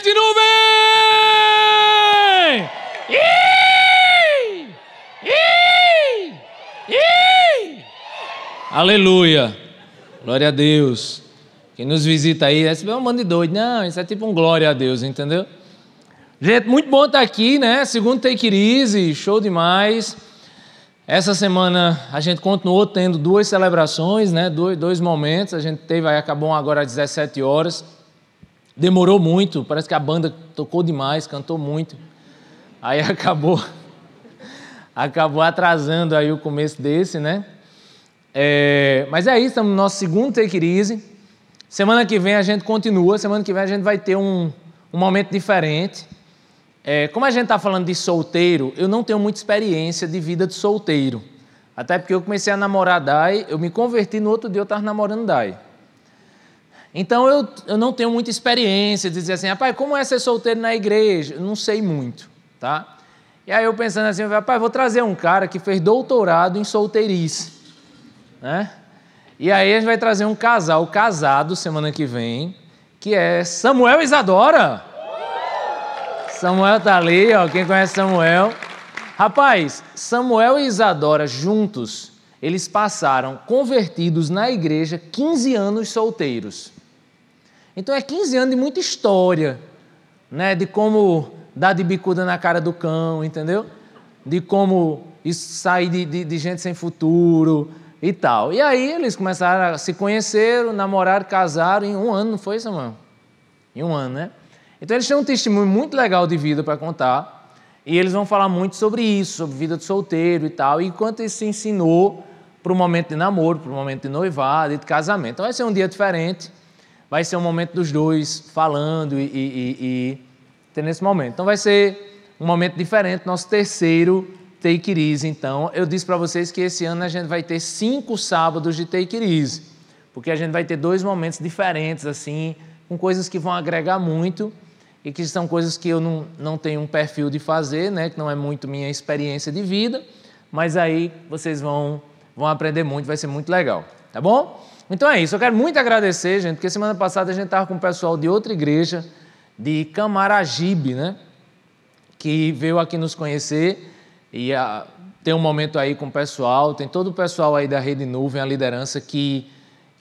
de nuvem! Ih! Ih! Ih! Aleluia! Glória a Deus. Quem nos visita aí, é um monte de doido. Não, isso é tipo um glória a Deus, entendeu? Gente, muito bom estar aqui, né? Segundo Take It Easy, show demais. Essa semana a gente continuou tendo duas celebrações, né? Dois, dois momentos. A gente teve, aí acabou agora às 17 horas. Demorou muito, parece que a banda tocou demais, cantou muito. Aí acabou, acabou atrasando aí o começo desse, né? É, mas é isso, estamos no nosso segundo Take It Easy. Semana que vem a gente continua, semana que vem a gente vai ter um, um momento diferente. É, como a gente está falando de solteiro, eu não tenho muita experiência de vida de solteiro. Até porque eu comecei a namorar Dai, eu me converti no outro dia eu estava namorando Dai. Então eu, eu não tenho muita experiência de dizer assim, rapaz, como é ser solteiro na igreja? Eu não sei muito, tá? E aí eu pensando assim, rapaz, vou trazer um cara que fez doutorado em solteirice, né? E aí a gente vai trazer um casal casado semana que vem, que é Samuel Isadora. Samuel tá ali, ó. Quem conhece Samuel? Rapaz, Samuel e Isadora juntos, eles passaram convertidos na igreja 15 anos solteiros. Então é 15 anos de muita história, né? De como dar de bicuda na cara do cão, entendeu? De como sair de, de, de gente sem futuro e tal. E aí eles começaram a se conhecer, namorar, casaram em um ano, não foi, Samuel? Em um ano, né? Então eles têm um testemunho muito legal de vida para contar. E eles vão falar muito sobre isso, sobre vida de solteiro e tal. E enquanto isso se ensinou para o momento de namoro, para o momento de noivado e de casamento. Então vai ser um dia diferente. Vai ser um momento dos dois falando e, e, e, momento. Então vai ser um momento diferente, nosso terceiro Take It Easy. Então, eu disse para vocês que esse ano a gente vai ter cinco sábados de Take It Easy, porque a gente vai ter dois momentos diferentes, assim, com coisas que vão agregar muito e que são coisas que eu não, não tenho um perfil de fazer, né, que não é muito minha experiência de vida, mas aí vocês vão, vão aprender muito, vai ser muito legal, tá bom? Então é isso, eu quero muito agradecer, gente, porque semana passada a gente estava com o pessoal de outra igreja, de Camaragibe, né, que veio aqui nos conhecer e a, tem um momento aí com o pessoal, tem todo o pessoal aí da Rede Nuvem, a liderança que,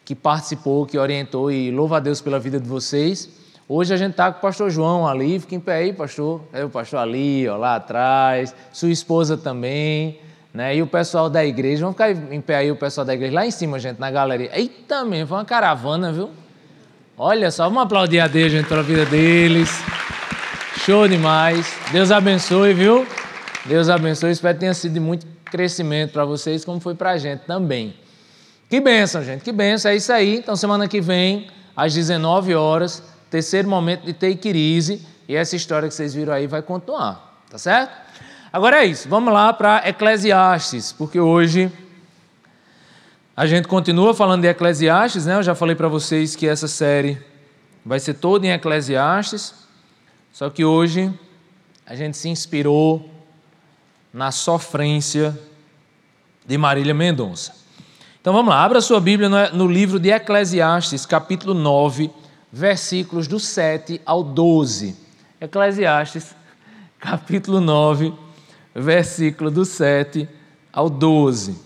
que participou, que orientou e louva a Deus pela vida de vocês. Hoje a gente está com o pastor João ali, fica em pé aí, pastor. É o pastor ali, ó, lá atrás, sua esposa também, né? E o pessoal da igreja, vamos ficar em pé aí, o pessoal da igreja, lá em cima, gente, na galeria. Eita, mesmo, foi uma caravana, viu? Olha só, vamos aplaudir a Deus, gente, pela vida deles. Show demais. Deus abençoe, viu? Deus abençoe. Espero que tenha sido de muito crescimento para vocês, como foi para a gente também. Que bênção, gente, que bênção. É isso aí. Então, semana que vem, às 19 horas, terceiro momento de take it e essa história que vocês viram aí vai continuar, tá certo? Agora é isso, vamos lá para Eclesiastes, porque hoje a gente continua falando de Eclesiastes, né? Eu já falei para vocês que essa série vai ser toda em Eclesiastes, só que hoje a gente se inspirou na sofrência de Marília Mendonça. Então vamos lá, abra sua Bíblia no livro de Eclesiastes, capítulo 9, versículos do 7 ao 12. Eclesiastes, capítulo 9, versículo do 7 ao 12.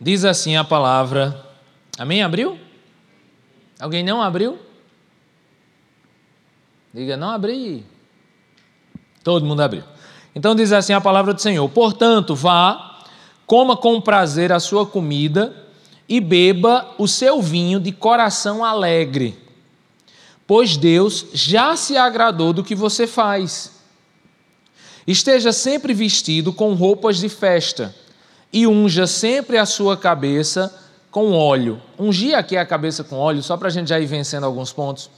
Diz assim a palavra. Amém? Abriu? Alguém não abriu? Diga, não abri. Todo mundo abriu. Então diz assim a palavra do Senhor: Portanto, vá, coma com prazer a sua comida e beba o seu vinho de coração alegre, pois Deus já se agradou do que você faz. Esteja sempre vestido com roupas de festa e unja sempre a sua cabeça com óleo. Ungir aqui a cabeça com óleo, só para a gente já ir vencendo alguns pontos.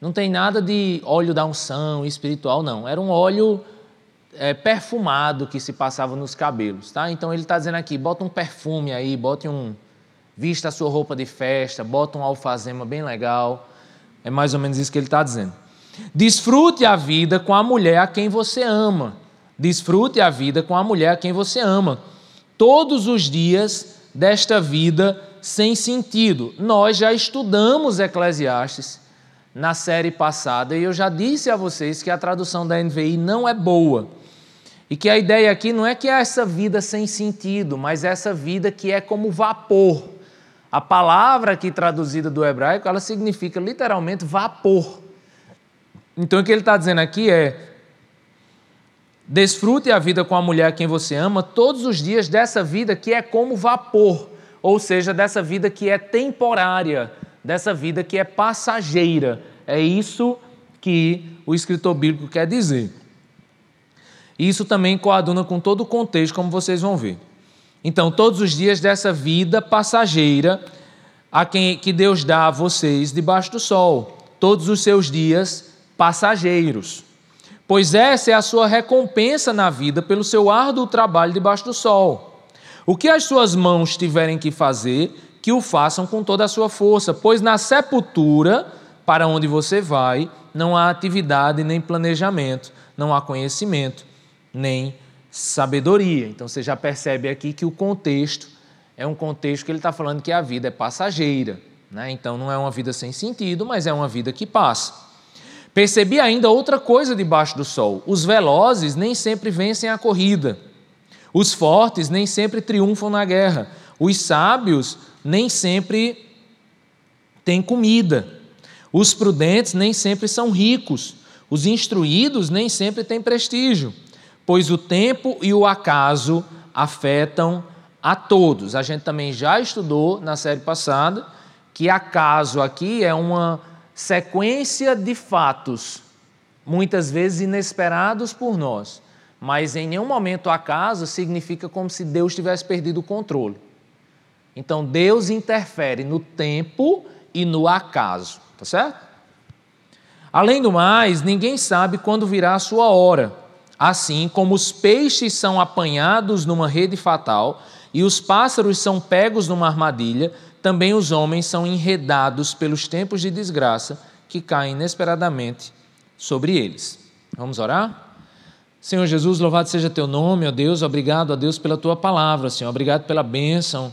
Não tem nada de óleo da unção espiritual, não. Era um óleo é, perfumado que se passava nos cabelos, tá? Então ele está dizendo aqui, bota um perfume aí, bota um, vista a sua roupa de festa, bota um alfazema bem legal. É mais ou menos isso que ele está dizendo. Desfrute a vida com a mulher a quem você ama. Desfrute a vida com a mulher a quem você ama. Todos os dias desta vida sem sentido. Nós já estudamos Eclesiastes na série passada e eu já disse a vocês que a tradução da NVI não é boa. E que a ideia aqui não é que é essa vida sem sentido, mas essa vida que é como vapor. A palavra aqui traduzida do hebraico, ela significa literalmente vapor. Então o que ele está dizendo aqui é: desfrute a vida com a mulher a quem você ama todos os dias dessa vida que é como vapor, ou seja, dessa vida que é temporária, dessa vida que é passageira. É isso que o escritor bíblico quer dizer. Isso também coaduna com todo o contexto, como vocês vão ver. Então, todos os dias dessa vida passageira a quem que Deus dá a vocês debaixo do sol, todos os seus dias passageiros. Pois essa é a sua recompensa na vida pelo seu árduo trabalho debaixo do sol. O que as suas mãos tiverem que fazer, que o façam com toda a sua força, pois na sepultura, para onde você vai, não há atividade nem planejamento, não há conhecimento nem sabedoria. Então você já percebe aqui que o contexto é um contexto que ele está falando que a vida é passageira. Né? Então não é uma vida sem sentido, mas é uma vida que passa. Percebi ainda outra coisa debaixo do sol: os velozes nem sempre vencem a corrida, os fortes nem sempre triunfam na guerra, os sábios nem sempre têm comida. Os prudentes nem sempre são ricos. Os instruídos nem sempre têm prestígio. Pois o tempo e o acaso afetam a todos. A gente também já estudou na série passada que acaso aqui é uma sequência de fatos, muitas vezes inesperados por nós. Mas em nenhum momento acaso significa como se Deus tivesse perdido o controle. Então Deus interfere no tempo e no acaso, tá certo? Além do mais, ninguém sabe quando virá a sua hora. Assim como os peixes são apanhados numa rede fatal e os pássaros são pegos numa armadilha, também os homens são enredados pelos tempos de desgraça que caem inesperadamente sobre eles. Vamos orar? Senhor Jesus, louvado seja teu nome, ó Deus, obrigado a Deus pela tua palavra, Senhor, obrigado pela bênção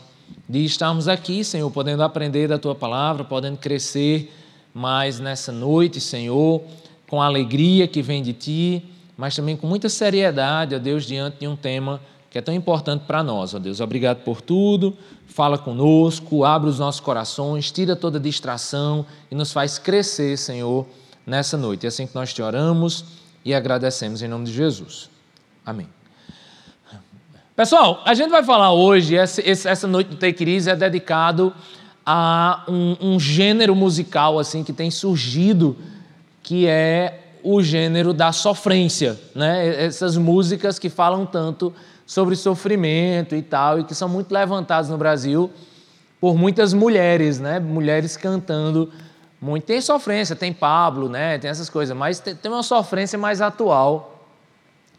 de estarmos aqui, Senhor, podendo aprender da tua palavra, podendo crescer mais nessa noite, Senhor, com a alegria que vem de ti, mas também com muita seriedade, ó Deus, diante de um tema que é tão importante para nós, ó Deus. Obrigado por tudo, fala conosco, abre os nossos corações, tira toda distração e nos faz crescer, Senhor, nessa noite. É assim que nós te oramos e agradecemos em nome de Jesus. Amém. Pessoal, a gente vai falar hoje, essa noite do Take é dedicado a um, um, gênero musical assim que tem surgido, que é o gênero da sofrência, né? Essas músicas que falam tanto sobre sofrimento e tal, e que são muito levantadas no Brasil por muitas mulheres, né? Mulheres cantando muito. Tem sofrência, tem Pablo, né? Tem essas coisas, mas tem uma sofrência mais atual,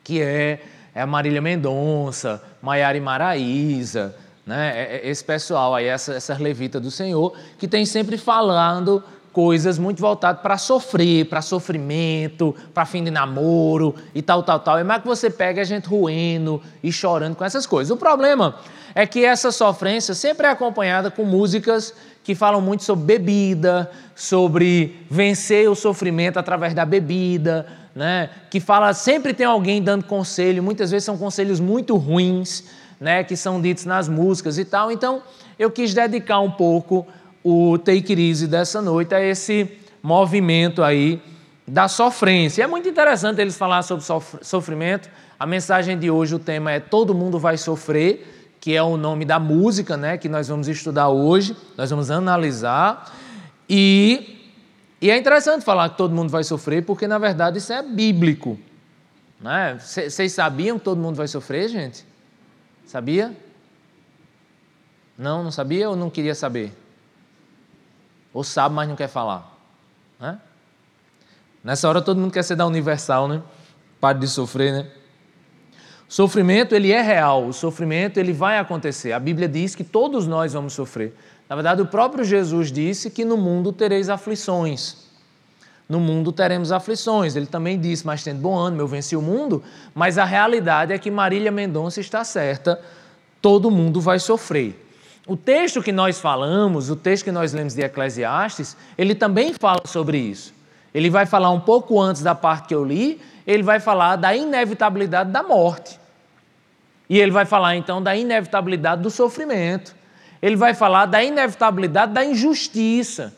que é é a Marília Mendonça, Maiara Maraíza, né? É, é esse pessoal aí, essa, essa levita do Senhor, que tem sempre falando coisas muito voltadas para sofrer, para sofrimento, para fim de namoro e tal, tal, tal. É mais que você pega a gente ruendo e chorando com essas coisas. O problema é que essa sofrência sempre é acompanhada com músicas que falam muito sobre bebida, sobre vencer o sofrimento através da bebida, né? que fala, sempre tem alguém dando conselho, muitas vezes são conselhos muito ruins, né? que são ditos nas músicas e tal. Então, eu quis dedicar um pouco o Take It dessa noite a esse movimento aí da sofrência. É muito interessante eles falar sobre sofrimento. A mensagem de hoje, o tema é Todo Mundo Vai Sofrer, que é o nome da música né, que nós vamos estudar hoje, nós vamos analisar. E e é interessante falar que todo mundo vai sofrer, porque na verdade isso é bíblico. Vocês né? sabiam que todo mundo vai sofrer, gente? Sabia? Não, não sabia ou não queria saber? Ou sabe, mas não quer falar? Né? Nessa hora todo mundo quer ser da universal, né? Pare de sofrer, né? O sofrimento, ele é real, o sofrimento, ele vai acontecer. A Bíblia diz que todos nós vamos sofrer. Na verdade, o próprio Jesus disse que no mundo tereis aflições. no mundo teremos aflições. Ele também disse, mas tendo bom ânimo, eu venci o mundo. Mas a realidade é que Marília Mendonça está certa, todo mundo vai sofrer. O texto que nós falamos, o texto que nós lemos de Eclesiastes, ele também fala sobre isso. Ele vai falar um pouco antes da parte que eu li, ele vai falar da inevitabilidade da morte. E ele vai falar então da inevitabilidade do sofrimento. Ele vai falar da inevitabilidade da injustiça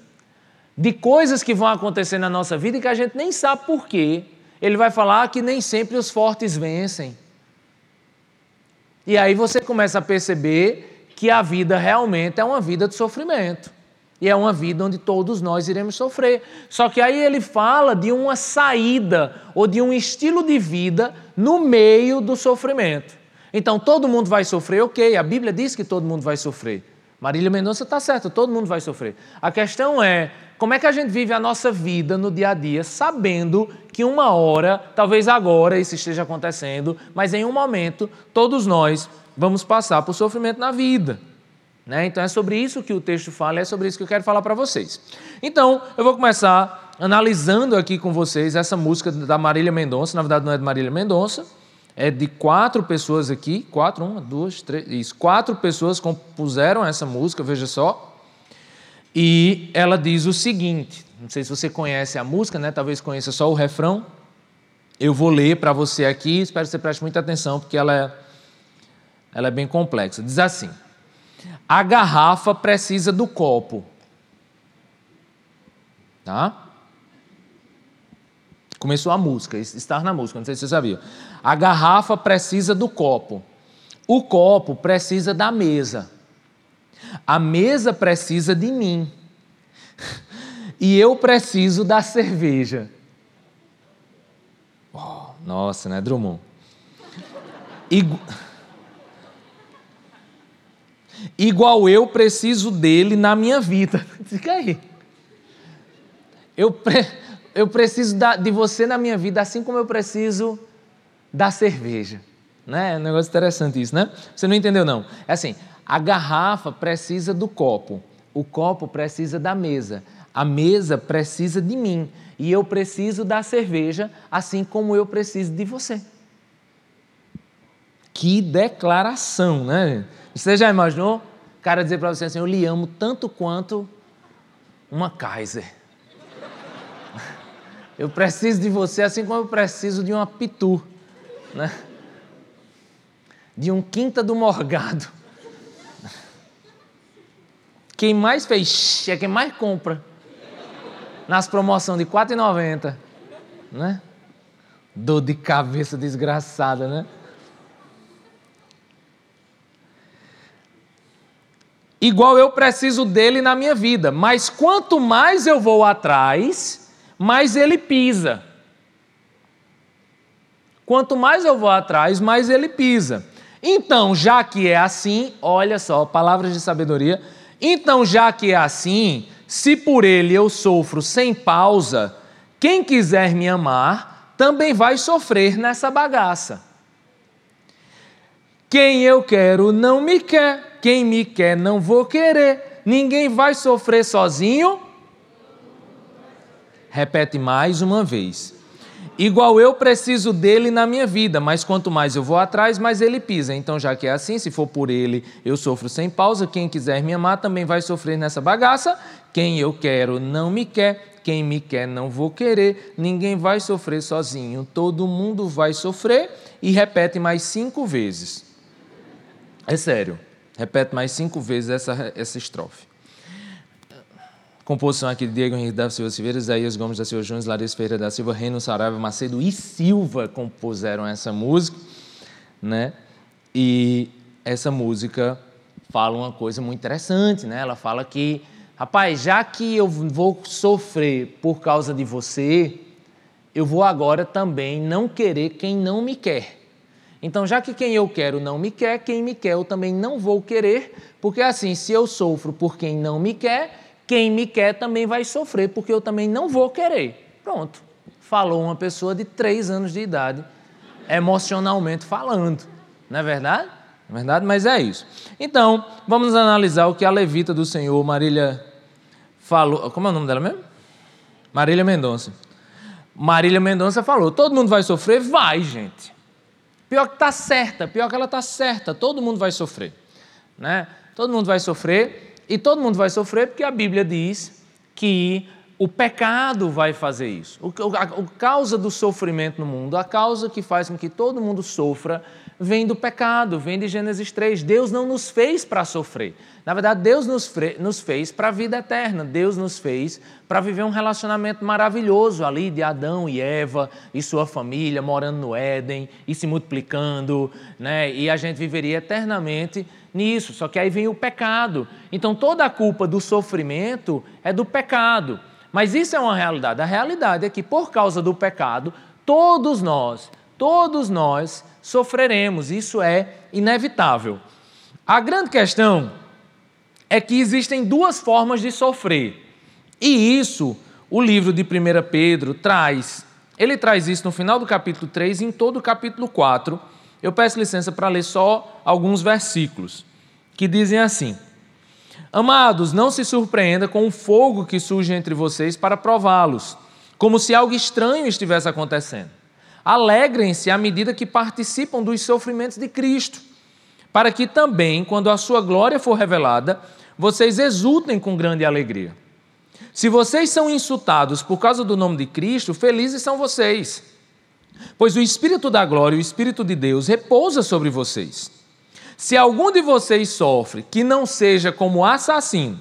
de coisas que vão acontecer na nossa vida e que a gente nem sabe por quê. Ele vai falar que nem sempre os fortes vencem. E aí você começa a perceber que a vida realmente é uma vida de sofrimento. E é uma vida onde todos nós iremos sofrer. Só que aí ele fala de uma saída ou de um estilo de vida no meio do sofrimento. Então todo mundo vai sofrer, ok, a Bíblia diz que todo mundo vai sofrer. Marília Mendonça está certa, todo mundo vai sofrer. A questão é como é que a gente vive a nossa vida no dia a dia, sabendo que uma hora, talvez agora isso esteja acontecendo, mas em um momento todos nós vamos passar por sofrimento na vida. Né? Então é sobre isso que o texto fala, é sobre isso que eu quero falar para vocês. Então eu vou começar analisando aqui com vocês essa música da Marília Mendonça, na verdade não é de Marília Mendonça, é de quatro pessoas aqui, quatro, uma, duas, três, isso, quatro pessoas compuseram essa música, veja só. E ela diz o seguinte: não sei se você conhece a música, né? talvez conheça só o refrão. Eu vou ler para você aqui, espero que você preste muita atenção, porque ela é, ela é bem complexa. Diz assim: A garrafa precisa do copo. Tá? Começou a música, estar na música, não sei se você sabia. A garrafa precisa do copo. O copo precisa da mesa. A mesa precisa de mim. E eu preciso da cerveja. Oh, nossa, né, Drummond? Igu... Igual eu preciso dele na minha vida. Fica aí. Eu, pre... eu preciso da... de você na minha vida, assim como eu preciso da cerveja. Né? É um negócio interessante isso, né? Você não entendeu, não. É assim, a garrafa precisa do copo, o copo precisa da mesa, a mesa precisa de mim e eu preciso da cerveja, assim como eu preciso de você. Que declaração, né? Você já imaginou o cara dizer para você assim: Eu lhe amo tanto quanto uma Kaiser. Eu preciso de você assim como eu preciso de uma Pitu, né? de um Quinta do Morgado. Quem mais fez é quem mais compra. Nas promoções de R$ 4,90. Né? Dor de cabeça desgraçada, né? Igual eu preciso dele na minha vida, mas quanto mais eu vou atrás, mais ele pisa. Quanto mais eu vou atrás, mais ele pisa. Então, já que é assim, olha só, palavras de sabedoria, então, já que é assim, se por ele eu sofro sem pausa, quem quiser me amar também vai sofrer nessa bagaça. Quem eu quero não me quer, quem me quer não vou querer, ninguém vai sofrer sozinho. Repete mais uma vez. Igual eu preciso dele na minha vida, mas quanto mais eu vou atrás, mais ele pisa. Então, já que é assim, se for por ele, eu sofro sem pausa. Quem quiser me amar também vai sofrer nessa bagaça. Quem eu quero não me quer, quem me quer não vou querer. Ninguém vai sofrer sozinho, todo mundo vai sofrer. E repete mais cinco vezes. É sério, repete mais cinco vezes essa, essa estrofe. Composição aqui de Diego Henrique da Silva Silveira, Isaías Gomes da Silva Júnior, Larissa Ferreira da Silva, Reno Saraiva Macedo e Silva compuseram essa música, né? E essa música fala uma coisa muito interessante, né? Ela fala que, rapaz, já que eu vou sofrer por causa de você, eu vou agora também não querer quem não me quer. Então, já que quem eu quero não me quer, quem me quer eu também não vou querer, porque assim, se eu sofro por quem não me quer, quem me quer também vai sofrer, porque eu também não vou querer. Pronto. Falou uma pessoa de três anos de idade, emocionalmente falando. Não é verdade? Não é verdade? Mas é isso. Então, vamos analisar o que a levita do Senhor, Marília, falou. Como é o nome dela mesmo? Marília Mendonça. Marília Mendonça falou: todo mundo vai sofrer? Vai, gente. Pior que está certa, pior que ela está certa, todo mundo vai sofrer. Né? Todo mundo vai sofrer, e todo mundo vai sofrer porque a Bíblia diz que o pecado vai fazer isso. O, a, a causa do sofrimento no mundo, a causa que faz com que todo mundo sofra, vem do pecado, vem de Gênesis 3. Deus não nos fez para sofrer. Na verdade, Deus nos, nos fez para a vida eterna. Deus nos fez para viver um relacionamento maravilhoso ali de Adão e Eva e sua família morando no Éden e se multiplicando, né? E a gente viveria eternamente nisso. Só que aí vem o pecado. Então toda a culpa do sofrimento é do pecado. Mas isso é uma realidade. A realidade é que por causa do pecado, todos nós, todos nós sofreremos. Isso é inevitável. A grande questão é que existem duas formas de sofrer. E isso o livro de 1 Pedro traz. Ele traz isso no final do capítulo 3 e em todo o capítulo 4. Eu peço licença para ler só alguns versículos que dizem assim: Amados, não se surpreenda com o fogo que surge entre vocês para prová-los, como se algo estranho estivesse acontecendo. Alegrem-se à medida que participam dos sofrimentos de Cristo, para que também, quando a sua glória for revelada, vocês exultem com grande alegria. Se vocês são insultados por causa do nome de Cristo, felizes são vocês, pois o Espírito da glória, o Espírito de Deus, repousa sobre vocês. Se algum de vocês sofre, que não seja como assassino,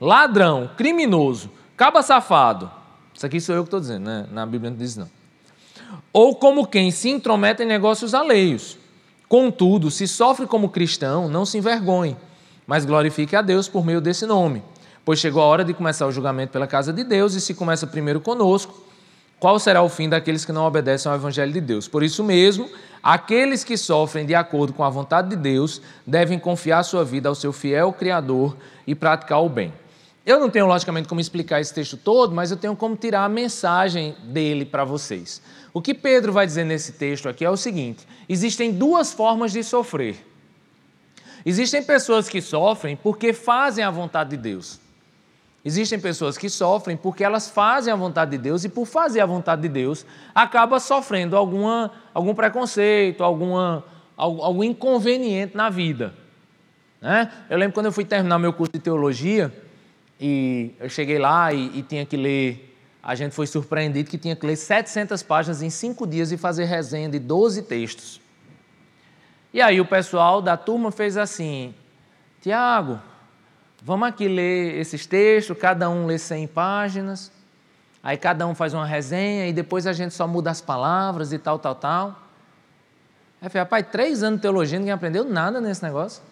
ladrão, criminoso, caba safado, isso aqui sou eu que estou dizendo, né? na Bíblia não diz não. Ou como quem se intromete em negócios alheios. Contudo, se sofre como cristão, não se envergonhe, mas glorifique a Deus por meio desse nome. Pois chegou a hora de começar o julgamento pela casa de Deus, e se começa primeiro conosco, qual será o fim daqueles que não obedecem ao Evangelho de Deus? Por isso mesmo, Aqueles que sofrem de acordo com a vontade de Deus devem confiar sua vida ao seu fiel Criador e praticar o bem. Eu não tenho, logicamente, como explicar esse texto todo, mas eu tenho como tirar a mensagem dele para vocês. O que Pedro vai dizer nesse texto aqui é o seguinte: existem duas formas de sofrer. Existem pessoas que sofrem porque fazem a vontade de Deus. Existem pessoas que sofrem porque elas fazem a vontade de Deus e, por fazer a vontade de Deus, acaba sofrendo alguma, algum preconceito, alguma, algum inconveniente na vida. Né? Eu lembro quando eu fui terminar meu curso de teologia e eu cheguei lá e, e tinha que ler. A gente foi surpreendido que tinha que ler 700 páginas em cinco dias e fazer resenha de 12 textos. E aí o pessoal da turma fez assim: Tiago, Vamos aqui ler esses textos, cada um lê 100 páginas, aí cada um faz uma resenha e depois a gente só muda as palavras e tal, tal, tal. Aí eu falei, rapaz, três anos de teologia, ninguém aprendeu nada nesse negócio.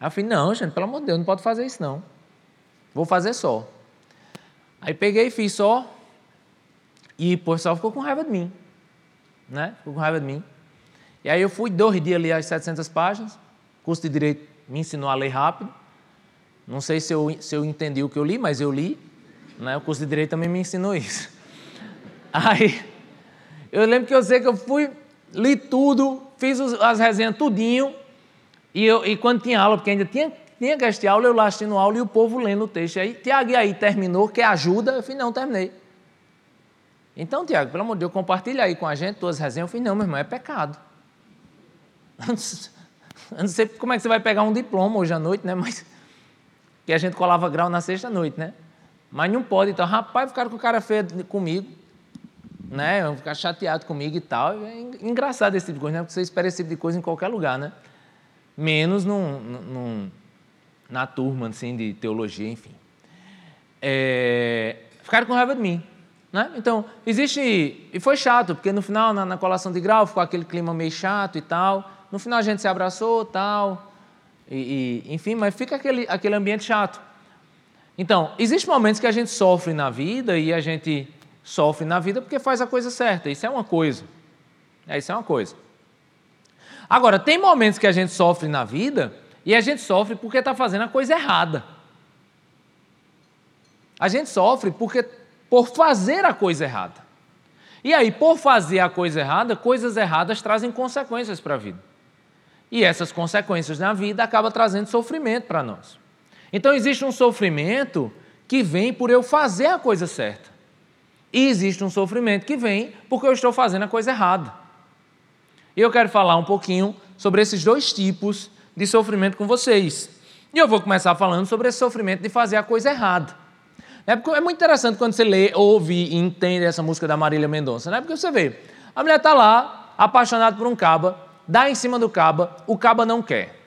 Aí eu falei, não, gente, pelo amor de Deus, não pode fazer isso não. Vou fazer só. Aí peguei e fiz só, e o pessoal ficou com raiva de mim. Né? Ficou com raiva de mim. E aí eu fui dois dias ler as 700 páginas, curso de Direito me ensinou a ler rápido. Não sei se eu, se eu entendi o que eu li, mas eu li. Né? O curso de Direito também me ensinou isso. Aí, eu lembro que eu sei que eu fui, li tudo, fiz as resenhas tudinho, e, eu, e quando tinha aula, porque ainda tinha, tinha que aula, eu lá assistindo aula e o povo lendo o texto. Aí, Tiago, e aí, terminou? Quer ajuda? Eu falei, não, terminei. Então, Tiago, pelo amor de Deus, compartilha aí com a gente tuas resenhas. Eu falei, não, meu irmão, é pecado. Eu não sei como é que você vai pegar um diploma hoje à noite, né? Mas que a gente colava grau na sexta-noite, né? Mas não pode. Então, rapaz, ficaram com o cara feio comigo, né? Vão ficar chateado comigo e tal. É engraçado esse tipo de coisa, né? Porque você espera esse tipo de coisa em qualquer lugar, né? Menos num, num, na turma, assim, de teologia, enfim. É, ficaram com raiva de mim. Né? Então, existe. E foi chato, porque no final, na, na colação de grau, ficou aquele clima meio chato e tal. No final a gente se abraçou, tal, e, e, enfim, mas fica aquele, aquele ambiente chato. Então, existem momentos que a gente sofre na vida e a gente sofre na vida porque faz a coisa certa. Isso é uma coisa. É, isso é uma coisa. Agora, tem momentos que a gente sofre na vida e a gente sofre porque está fazendo a coisa errada. A gente sofre porque por fazer a coisa errada. E aí, por fazer a coisa errada, coisas erradas trazem consequências para a vida. E essas consequências na vida acabam trazendo sofrimento para nós. Então existe um sofrimento que vem por eu fazer a coisa certa. E existe um sofrimento que vem porque eu estou fazendo a coisa errada. E eu quero falar um pouquinho sobre esses dois tipos de sofrimento com vocês. E eu vou começar falando sobre esse sofrimento de fazer a coisa errada. É, porque é muito interessante quando você lê, ouve e entende essa música da Marília Mendonça, né? Porque você vê, a mulher está lá, apaixonada por um caba, dá em cima do caba, o caba não quer.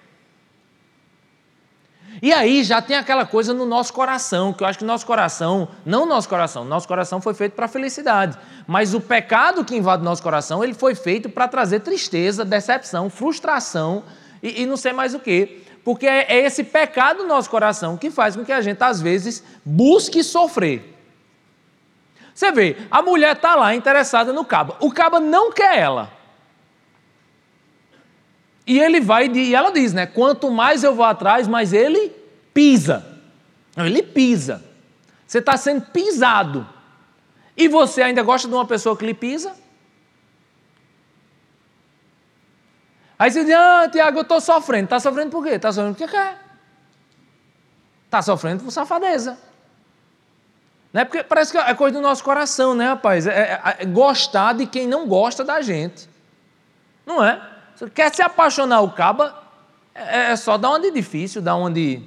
E aí já tem aquela coisa no nosso coração, que eu acho que nosso coração, não nosso coração, nosso coração foi feito para felicidade, mas o pecado que invade nosso coração, ele foi feito para trazer tristeza, decepção, frustração e, e não sei mais o que. Porque é, é esse pecado no nosso coração que faz com que a gente, às vezes, busque sofrer. Você vê, a mulher está lá interessada no caba. O caba não quer ela. E ele vai e ela diz, né? Quanto mais eu vou atrás, mais ele pisa. Ele pisa. Você está sendo pisado. E você ainda gosta de uma pessoa que lhe pisa? Aí você diz, ah, Tiago, eu estou sofrendo. Está sofrendo por quê? Está sofrendo porque quer. Está sofrendo por safadeza. Não é porque parece que é coisa do nosso coração, né, rapaz? É, é, é gostar de quem não gosta da gente. Não é? Você quer se apaixonar o caba, é, é só dar onde difícil, dar onde.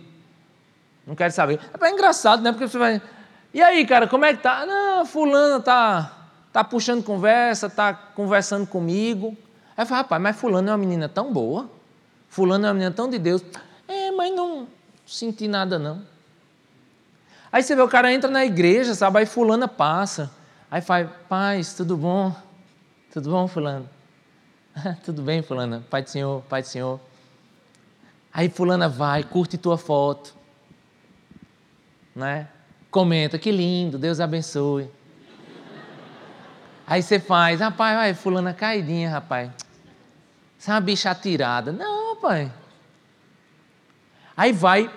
Não quero saber. É engraçado, né? Porque você vai. E aí, cara, como é que tá? Não, fulano tá, tá puxando conversa, tá conversando comigo. Aí eu falo, rapaz, mas fulano é uma menina tão boa. Fulano é uma menina tão de Deus. É, mas não senti nada, não. Aí você vê, o cara entra na igreja, sabe? Aí fulana passa. Aí faz, paz, tudo bom? Tudo bom, fulano? Tudo bem, fulana? Pai do Senhor, Pai do Senhor. Aí fulana vai, curte tua foto. Né? Comenta, que lindo, Deus abençoe. Aí você faz, rapaz, vai, fulana caidinha, rapaz. Você é uma bicha atirada. Não, pai. Aí vai,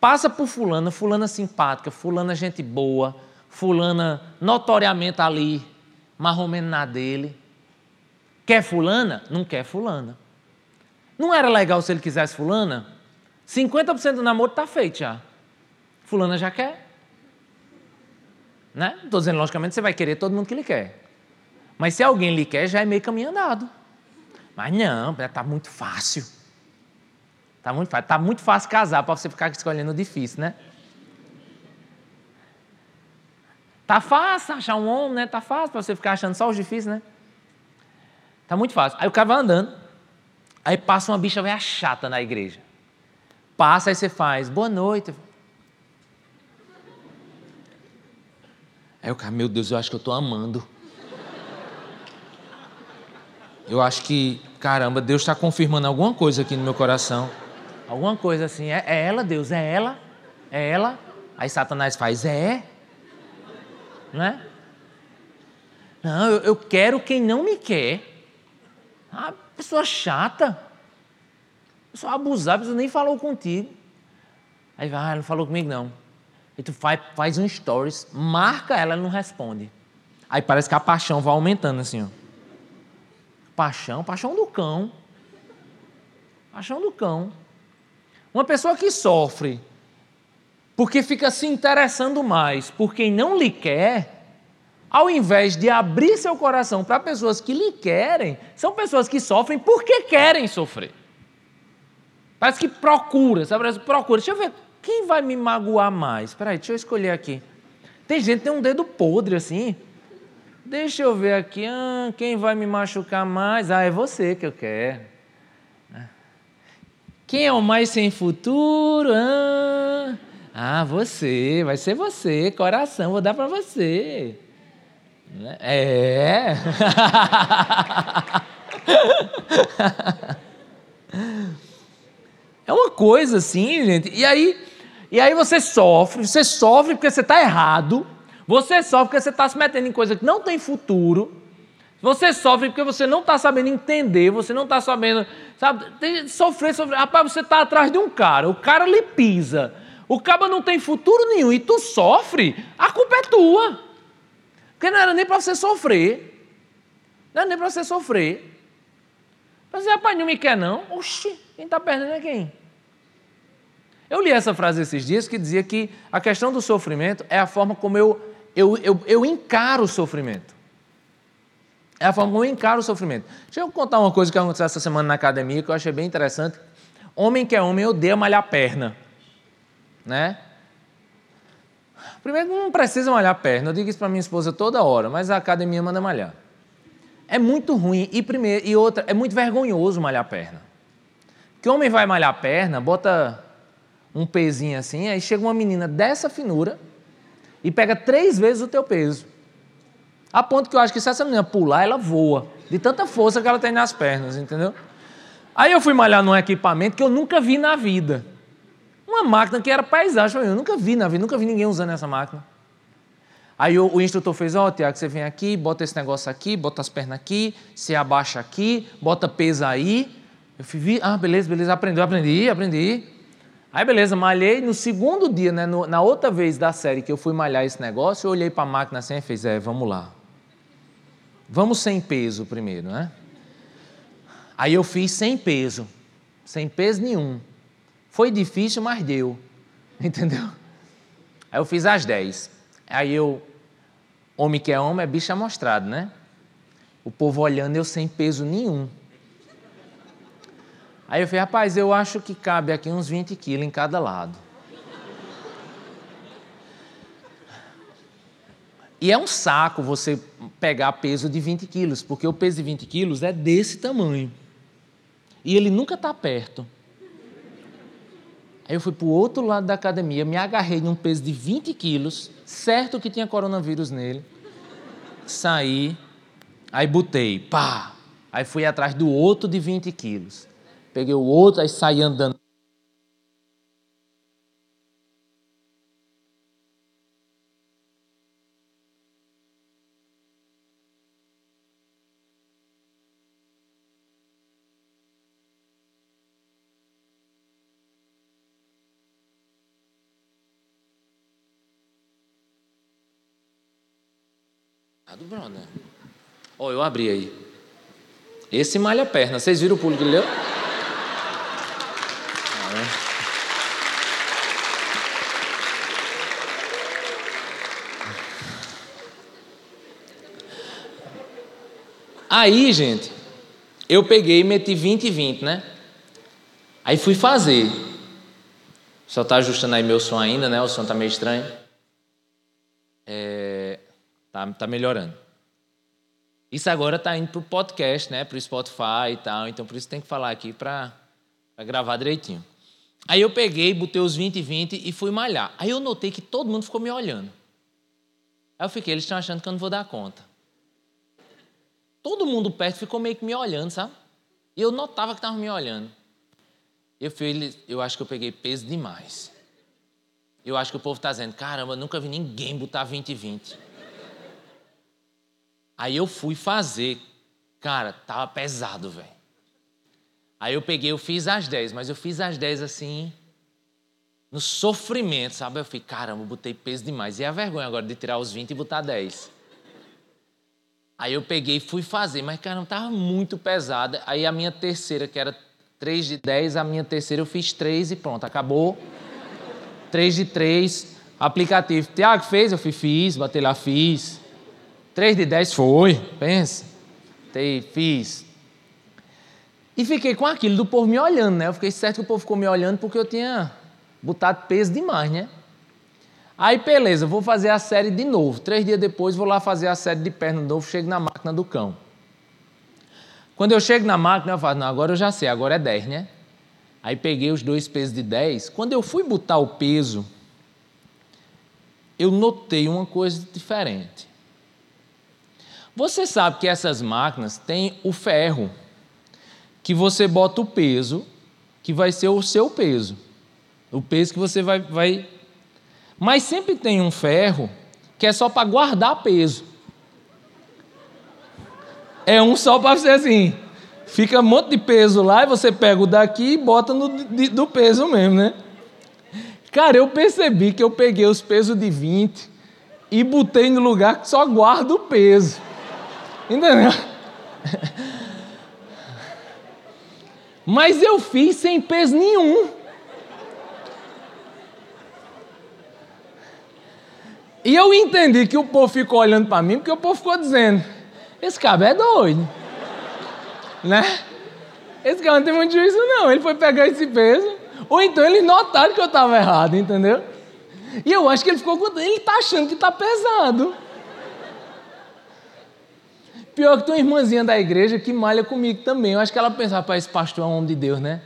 passa por fulana, fulana simpática, fulana gente boa, fulana notoriamente ali, marromeno na dele. Quer fulana? Não quer fulana. Não era legal se ele quisesse fulana? 50% do namoro está feito já. Fulana já quer. Né? Não estou dizendo, logicamente, você vai querer todo mundo que lhe quer. Mas se alguém lhe quer, já é meio caminho andado. Mas não, está muito fácil. Está muito fácil. Está muito fácil casar para você ficar escolhendo o difícil, né? Tá fácil achar um homem, né? Tá fácil para você ficar achando só os difíceis, né? Tá muito fácil. Aí o cara vai andando, aí passa uma bicha velha chata na igreja. Passa, aí você faz, boa noite. Aí o cara, meu Deus, eu acho que eu estou amando. Eu acho que, caramba, Deus está confirmando alguma coisa aqui no meu coração. Alguma coisa assim, é, é ela, Deus, é ela, é ela. Aí Satanás faz, é. Não é? Não, eu, eu quero quem não me quer. Ah, pessoa chata. Pessoa abusada, pessoa nem falou contigo. Aí vai, ah, não falou comigo não. Aí tu faz, faz um stories, marca ela, ela não responde. Aí parece que a paixão vai aumentando assim, ó. Paixão, paixão do cão. Paixão do cão. Uma pessoa que sofre porque fica se interessando mais por quem não lhe quer, ao invés de abrir seu coração para pessoas que lhe querem, são pessoas que sofrem porque querem sofrer. Parece que procura, sabe? Que procura. Deixa eu ver, quem vai me magoar mais? Espera aí, deixa eu escolher aqui. Tem gente que tem um dedo podre assim. Deixa eu ver aqui, ah, quem vai me machucar mais? Ah, é você que eu quero. Quem é o mais sem futuro? Ah, ah você, vai ser você, coração, vou dar para você. Né? É. É uma coisa assim, gente. E aí, e aí você sofre, você sofre porque você está errado. Você sofre porque você está se metendo em coisa que não tem futuro. Você sofre porque você não está sabendo entender, você não está sabendo, sabe, sofrer, sofrer. Rapaz, você está atrás de um cara, o cara lhe pisa, o cara não tem futuro nenhum e tu sofre, a culpa é tua. Porque não era nem para você sofrer. Não era nem para você sofrer. Mas rapaz, não me quer não. Oxi, quem está perdendo é quem? Eu li essa frase esses dias que dizia que a questão do sofrimento é a forma como eu, eu, eu, eu encaro o sofrimento. É a forma como eu encaro o sofrimento. Deixa eu contar uma coisa que aconteceu essa semana na academia que eu achei bem interessante. Homem que é homem odeia malhar perna. Né? Primeiro, não precisa malhar perna. Eu digo isso para minha esposa toda hora, mas a academia manda malhar. É muito ruim. E, primeiro, e outra, é muito vergonhoso malhar perna. Que homem vai malhar perna, bota um pezinho assim, aí chega uma menina dessa finura e pega três vezes o teu peso. A ponto que eu acho que se essa menina pular, ela voa. De tanta força que ela tem nas pernas, entendeu? Aí eu fui malhar num equipamento que eu nunca vi na vida. Uma máquina que era paisagem. Eu nunca vi na vida, nunca vi ninguém usando essa máquina. Aí o, o instrutor fez, ó, oh, Tiago, você vem aqui, bota esse negócio aqui, bota as pernas aqui, se abaixa aqui, bota peso aí. Eu fui, ah, beleza, beleza, aprendeu, aprendi, aprendi. Aí beleza, malhei. No segundo dia, né, no, na outra vez da série que eu fui malhar esse negócio, eu olhei para a máquina assim e fez, é, vamos lá. Vamos sem peso primeiro, né? Aí eu fiz sem peso, sem peso nenhum. Foi difícil, mas deu. Entendeu? Aí eu fiz às 10. Aí eu, homem que é homem, é bicho amostrado, né? O povo olhando eu sem peso nenhum. Aí eu falei, rapaz, eu acho que cabe aqui uns 20 quilos em cada lado. E é um saco você pegar peso de 20 quilos, porque o peso de 20 quilos é desse tamanho. E ele nunca está perto. Aí eu fui para o outro lado da academia, me agarrei num peso de 20 quilos, certo que tinha coronavírus nele. Saí, aí botei, pá. Aí fui atrás do outro de 20 quilos. Peguei o outro, aí saí andando do brother. Ó, oh, eu abri aí. Esse malha a perna. Vocês viram o pulo que ele deu? Aí, gente, eu peguei e meti 20 e 20, né? Aí fui fazer. Só tá ajustando aí meu som ainda, né? O som tá meio estranho. É... Tá, tá melhorando. Isso agora tá indo pro podcast, né? Pro Spotify e tal. Então, por isso tem que falar aqui para gravar direitinho. Aí eu peguei, botei os 20 e 20 e fui malhar. Aí eu notei que todo mundo ficou me olhando. Aí eu fiquei, eles estão achando que eu não vou dar conta. Todo mundo perto ficou meio que me olhando, sabe? E eu notava que estavam me olhando. Eu, fui, eu acho que eu peguei peso demais. Eu acho que o povo está dizendo, caramba, nunca vi ninguém botar 20 e 20. Aí eu fui fazer. Cara, tava pesado, velho. Aí eu peguei, eu fiz as 10, mas eu fiz as 10 assim, no sofrimento, sabe? Eu falei, caramba, botei peso demais. E a vergonha agora de tirar os 20 e botar 10. Aí eu peguei e fui fazer, mas caramba, tava muito pesada. Aí a minha terceira, que era 3 de 10, a minha terceira eu fiz 3 e pronto, acabou. 3 de 3, aplicativo. Tiago fez? Eu fui, fiz, bati lá, fiz. 3 de 10 foi, pensa. Tei, fiz. E fiquei com aquilo do povo me olhando, né? Eu fiquei certo que o povo ficou me olhando porque eu tinha botado peso demais, né? Aí, beleza, vou fazer a série de novo. Três dias depois, vou lá fazer a série de perna de novo, chego na máquina do cão. Quando eu chego na máquina, eu falo, não, agora eu já sei, agora é 10, né? Aí peguei os dois pesos de 10. Quando eu fui botar o peso, eu notei uma coisa diferente. Você sabe que essas máquinas têm o ferro, que você bota o peso, que vai ser o seu peso. O peso que você vai. vai... Mas sempre tem um ferro que é só para guardar peso. É um só para você assim. Fica um monte de peso lá e você pega o daqui e bota no do peso mesmo, né? Cara, eu percebi que eu peguei os pesos de 20 e botei no lugar que só guarda o peso. Entendeu? Mas eu fiz sem peso nenhum. E eu entendi que o povo ficou olhando para mim, porque o povo ficou dizendo: esse cabra é doido. né? Esse cara não tem muito juízo, não. Ele foi pegar esse peso. Ou então eles notaram que eu estava errado, entendeu? E eu acho que ele ficou com. Ele está achando que está pesado. Pior que tem uma irmãzinha da igreja que malha comigo também. Eu acho que ela pensava, para esse pastor é um homem de Deus, né?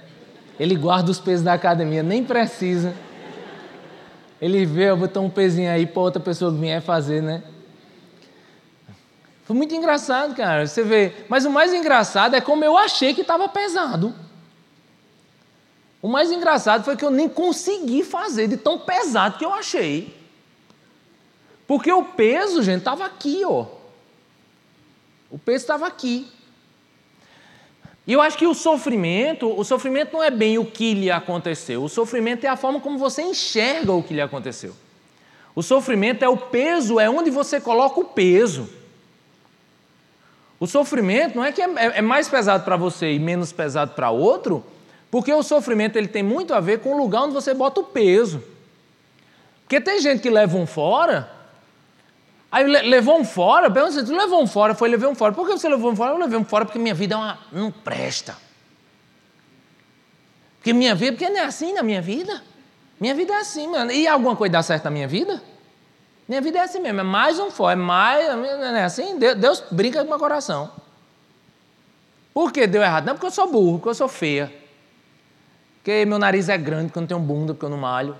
Ele guarda os pesos da academia, nem precisa. Ele eu botar um pezinho aí para outra pessoa vier fazer, né? Foi muito engraçado, cara. Você vê. Mas o mais engraçado é como eu achei que estava pesado. O mais engraçado foi que eu nem consegui fazer de tão pesado que eu achei. Porque o peso, gente, estava aqui, ó. O peso estava aqui. E eu acho que o sofrimento, o sofrimento não é bem o que lhe aconteceu. O sofrimento é a forma como você enxerga o que lhe aconteceu. O sofrimento é o peso, é onde você coloca o peso. O sofrimento não é que é, é, é mais pesado para você e menos pesado para outro, porque o sofrimento ele tem muito a ver com o lugar onde você bota o peso. Porque tem gente que leva um fora Aí levou um fora, pergunta tu levou um fora? Foi, levei um fora. Por que você levou um fora? Eu levei um fora porque minha vida é uma, não presta. Porque minha vida, porque não é assim na minha vida. Minha vida é assim, mano. E alguma coisa dá certo na minha vida? Minha vida é assim mesmo, é mais um fora, é mais, não é assim? Deus, Deus brinca com o meu coração. Por que deu errado? Não porque eu sou burro, porque eu sou feia. Porque meu nariz é grande, porque eu não tenho bunda, porque eu não malho.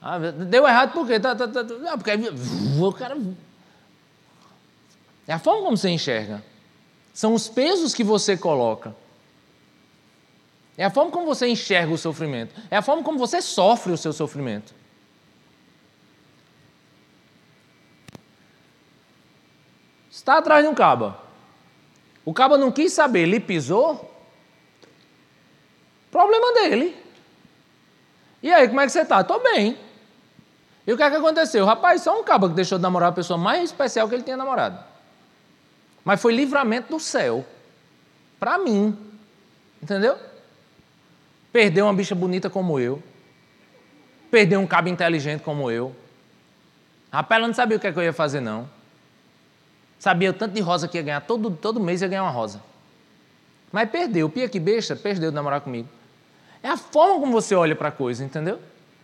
Ah, deu errado por quê? Tá, tá, tá, ah, porque o cara. É a forma como você enxerga. São os pesos que você coloca. É a forma como você enxerga o sofrimento. É a forma como você sofre o seu sofrimento. Está atrás de um cabo. O cabo não quis saber, ele pisou. Problema dele. E aí, como é que você está? Estou bem. E o que é que aconteceu? Rapaz, só um cabo que deixou de namorar a pessoa mais especial que ele tinha namorado. Mas foi livramento do céu. Para mim. Entendeu? Perdeu uma bicha bonita como eu. Perdeu um cabo inteligente como eu. Rapaz, ela não sabia o que, é que eu ia fazer, não. Sabia o tanto de rosa que ia ganhar. Todo, todo mês ia ganhar uma rosa. Mas perdeu. Pia que besta, perdeu de namorar comigo. É a forma como você olha para a coisa, entendeu?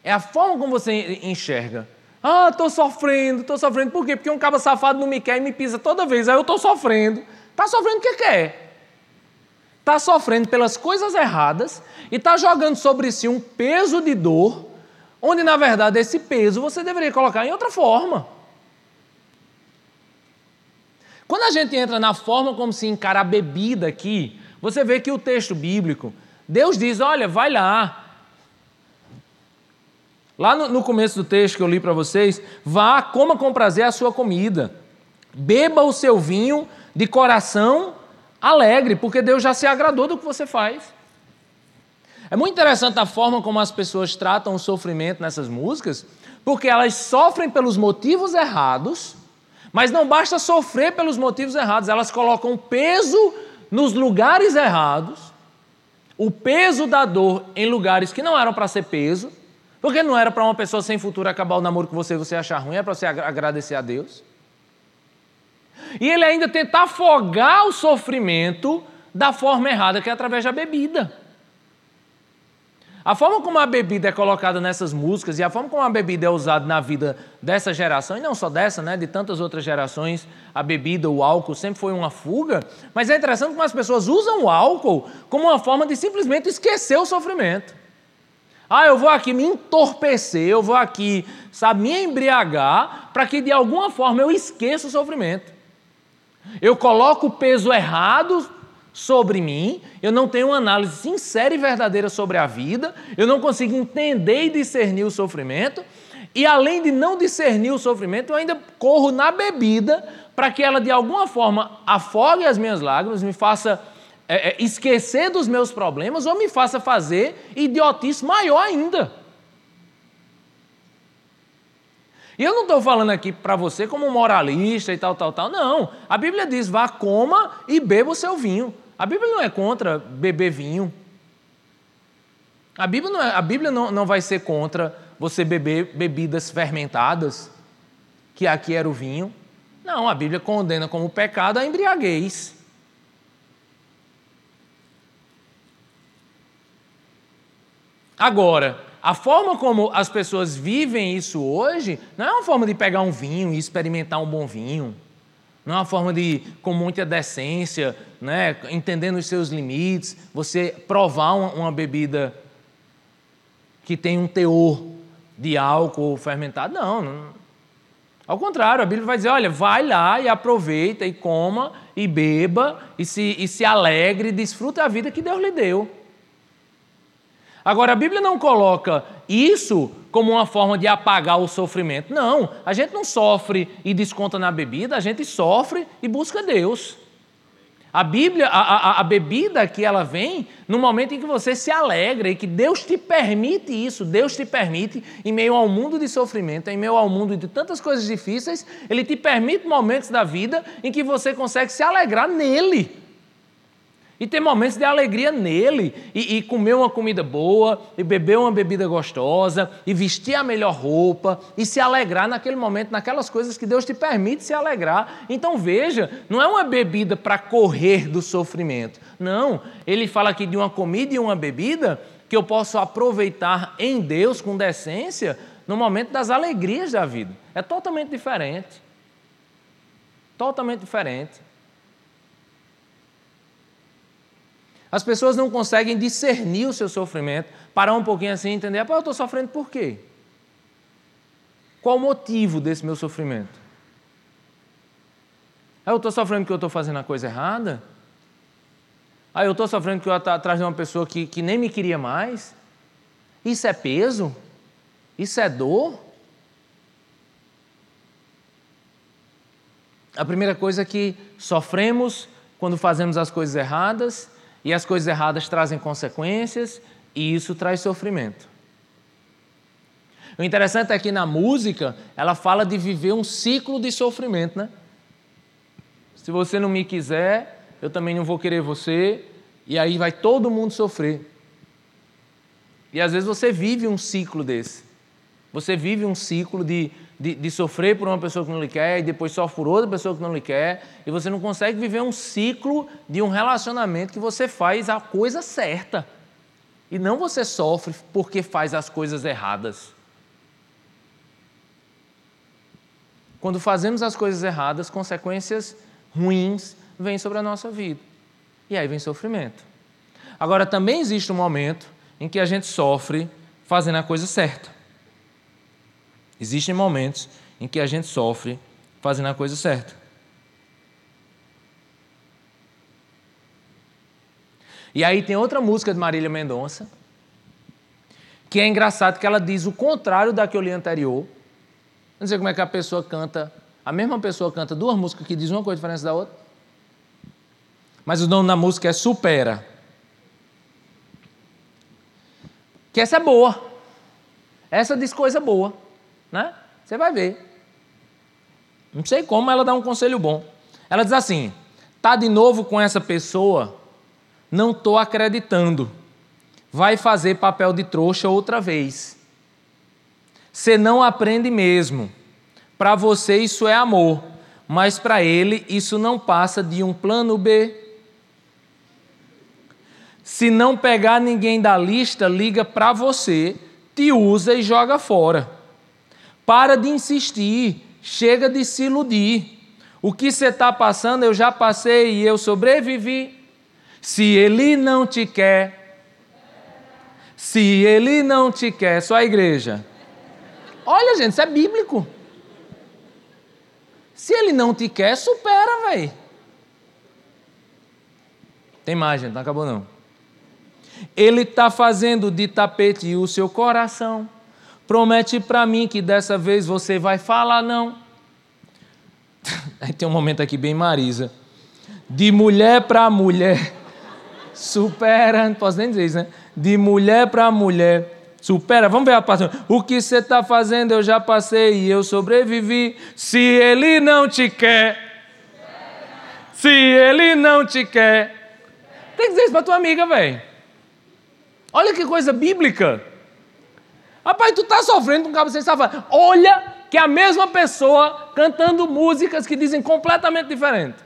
É a forma como você enxerga. Ah, estou sofrendo, estou sofrendo. Por quê? Porque um cabo safado não me quer e me pisa toda vez. Aí eu estou sofrendo. Está sofrendo porque quer. Está sofrendo pelas coisas erradas e está jogando sobre si um peso de dor, onde na verdade esse peso você deveria colocar em outra forma. Quando a gente entra na forma como se encara a bebida aqui, você vê que o texto bíblico, Deus diz: olha, vai lá, Lá no, no começo do texto que eu li para vocês, vá, coma com prazer a sua comida, beba o seu vinho de coração alegre, porque Deus já se agradou do que você faz. É muito interessante a forma como as pessoas tratam o sofrimento nessas músicas, porque elas sofrem pelos motivos errados, mas não basta sofrer pelos motivos errados, elas colocam peso nos lugares errados, o peso da dor em lugares que não eram para ser peso, porque não era para uma pessoa sem futuro acabar o namoro com você e você achar ruim, é para você agradecer a Deus. E ele ainda tenta afogar o sofrimento da forma errada, que é através da bebida. A forma como a bebida é colocada nessas músicas e a forma como a bebida é usada na vida dessa geração, e não só dessa, né, de tantas outras gerações, a bebida, o álcool sempre foi uma fuga, mas é interessante como as pessoas usam o álcool como uma forma de simplesmente esquecer o sofrimento. Ah, eu vou aqui me entorpecer, eu vou aqui, sabe, me embriagar, para que de alguma forma eu esqueça o sofrimento. Eu coloco o peso errado sobre mim, eu não tenho uma análise sincera e verdadeira sobre a vida, eu não consigo entender e discernir o sofrimento, e além de não discernir o sofrimento, eu ainda corro na bebida para que ela de alguma forma afogue as minhas lágrimas, me faça é, é, esquecer dos meus problemas ou me faça fazer idiotice maior ainda. E eu não estou falando aqui para você como moralista e tal, tal, tal. Não. A Bíblia diz: vá, coma e beba o seu vinho. A Bíblia não é contra beber vinho. A Bíblia não, é, a Bíblia não, não vai ser contra você beber bebidas fermentadas. que aqui era o vinho. Não, a Bíblia condena como pecado a embriaguez. Agora, a forma como as pessoas vivem isso hoje não é uma forma de pegar um vinho e experimentar um bom vinho. Não é uma forma de, com muita decência, né, entendendo os seus limites, você provar uma, uma bebida que tem um teor de álcool fermentado. Não, não. Ao contrário, a Bíblia vai dizer: olha, vai lá e aproveita e coma e beba e se, e se alegre, desfruta a vida que Deus lhe deu. Agora, a Bíblia não coloca isso como uma forma de apagar o sofrimento. Não, a gente não sofre e desconta na bebida, a gente sofre e busca Deus. A Bíblia, a, a, a, bebida que ela vem no momento em que você se alegra e que Deus te permite isso, Deus te permite, em meio ao mundo de sofrimento, em meio ao mundo de tantas coisas difíceis, Ele te permite momentos da vida em que você consegue se alegrar nele. E ter momentos de alegria nele, e, e, comer uma comida boa, e beber uma bebida gostosa, e vestir a melhor roupa, e se alegrar naquele momento, naquelas coisas que Deus te permite se alegrar. Então veja, não é uma bebida para correr do sofrimento. Não, ele fala aqui de uma comida e uma bebida que eu posso aproveitar em Deus com decência no momento das alegrias da vida. É totalmente diferente. Totalmente diferente. As pessoas não conseguem discernir o seu sofrimento, parar um pouquinho assim e entender, eu estou sofrendo por quê? Qual o motivo desse meu sofrimento? Ah, eu estou sofrendo porque eu estou fazendo a coisa errada? Ah, eu estou sofrendo porque eu estou atrás de uma pessoa que, que nem me queria mais? Isso é peso? Isso é dor? A primeira coisa é que sofremos quando fazemos as coisas erradas e as coisas erradas trazem consequências e isso traz sofrimento. O interessante é que na música ela fala de viver um ciclo de sofrimento, né? Se você não me quiser, eu também não vou querer você, e aí vai todo mundo sofrer. E às vezes você vive um ciclo desse. Você vive um ciclo de de, de, sofrer por uma pessoa que não lhe quer e depois sofre por outra pessoa que não lhe quer, e você não consegue viver um ciclo de um relacionamento que você faz a coisa certa. E não você sofre porque faz as coisas erradas. Quando fazemos as coisas erradas, consequências ruins vêm sobre a nossa vida. E aí vem sofrimento. Agora, também existe um momento em que a gente sofre fazendo a coisa certa. Existem momentos em que a gente sofre fazendo a coisa certa. E aí tem outra música de Marília Mendonça, que é engraçado que ela diz o contrário da que eu li anterior. Não sei como é que a pessoa canta, a mesma pessoa canta duas músicas que diz uma coisa diferente da outra. Mas o nome da música é Supera. Que essa é boa. Essa diz coisa boa né? Você vai ver. Não sei como ela dá um conselho bom. Ela diz assim: tá de novo com essa pessoa? Não tô acreditando. Vai fazer papel de trouxa outra vez. Você não aprende mesmo. Para você isso é amor, mas para ele isso não passa de um plano B. Se não pegar ninguém da lista, liga para você, te usa e joga fora. Para de insistir, chega de se iludir. O que você está passando, eu já passei e eu sobrevivi. Se ele não te quer, se ele não te quer, só a igreja. Olha, gente, isso é bíblico. Se ele não te quer, supera, velho. Tem mais, gente, não acabou não. Ele está fazendo de tapete o seu coração. Promete para mim que dessa vez você vai falar não. Aí tem um momento aqui bem Marisa. De mulher para mulher, supera, não posso nem dizer isso, né? De mulher para mulher, supera. Vamos ver a passagem. O que você está fazendo eu já passei e eu sobrevivi. Se ele não te quer, se ele não te quer, tem que dizer isso para tua amiga, velho. Olha que coisa bíblica. Rapaz, tu está sofrendo com um cabo, está falando, olha que é a mesma pessoa cantando músicas que dizem completamente diferente.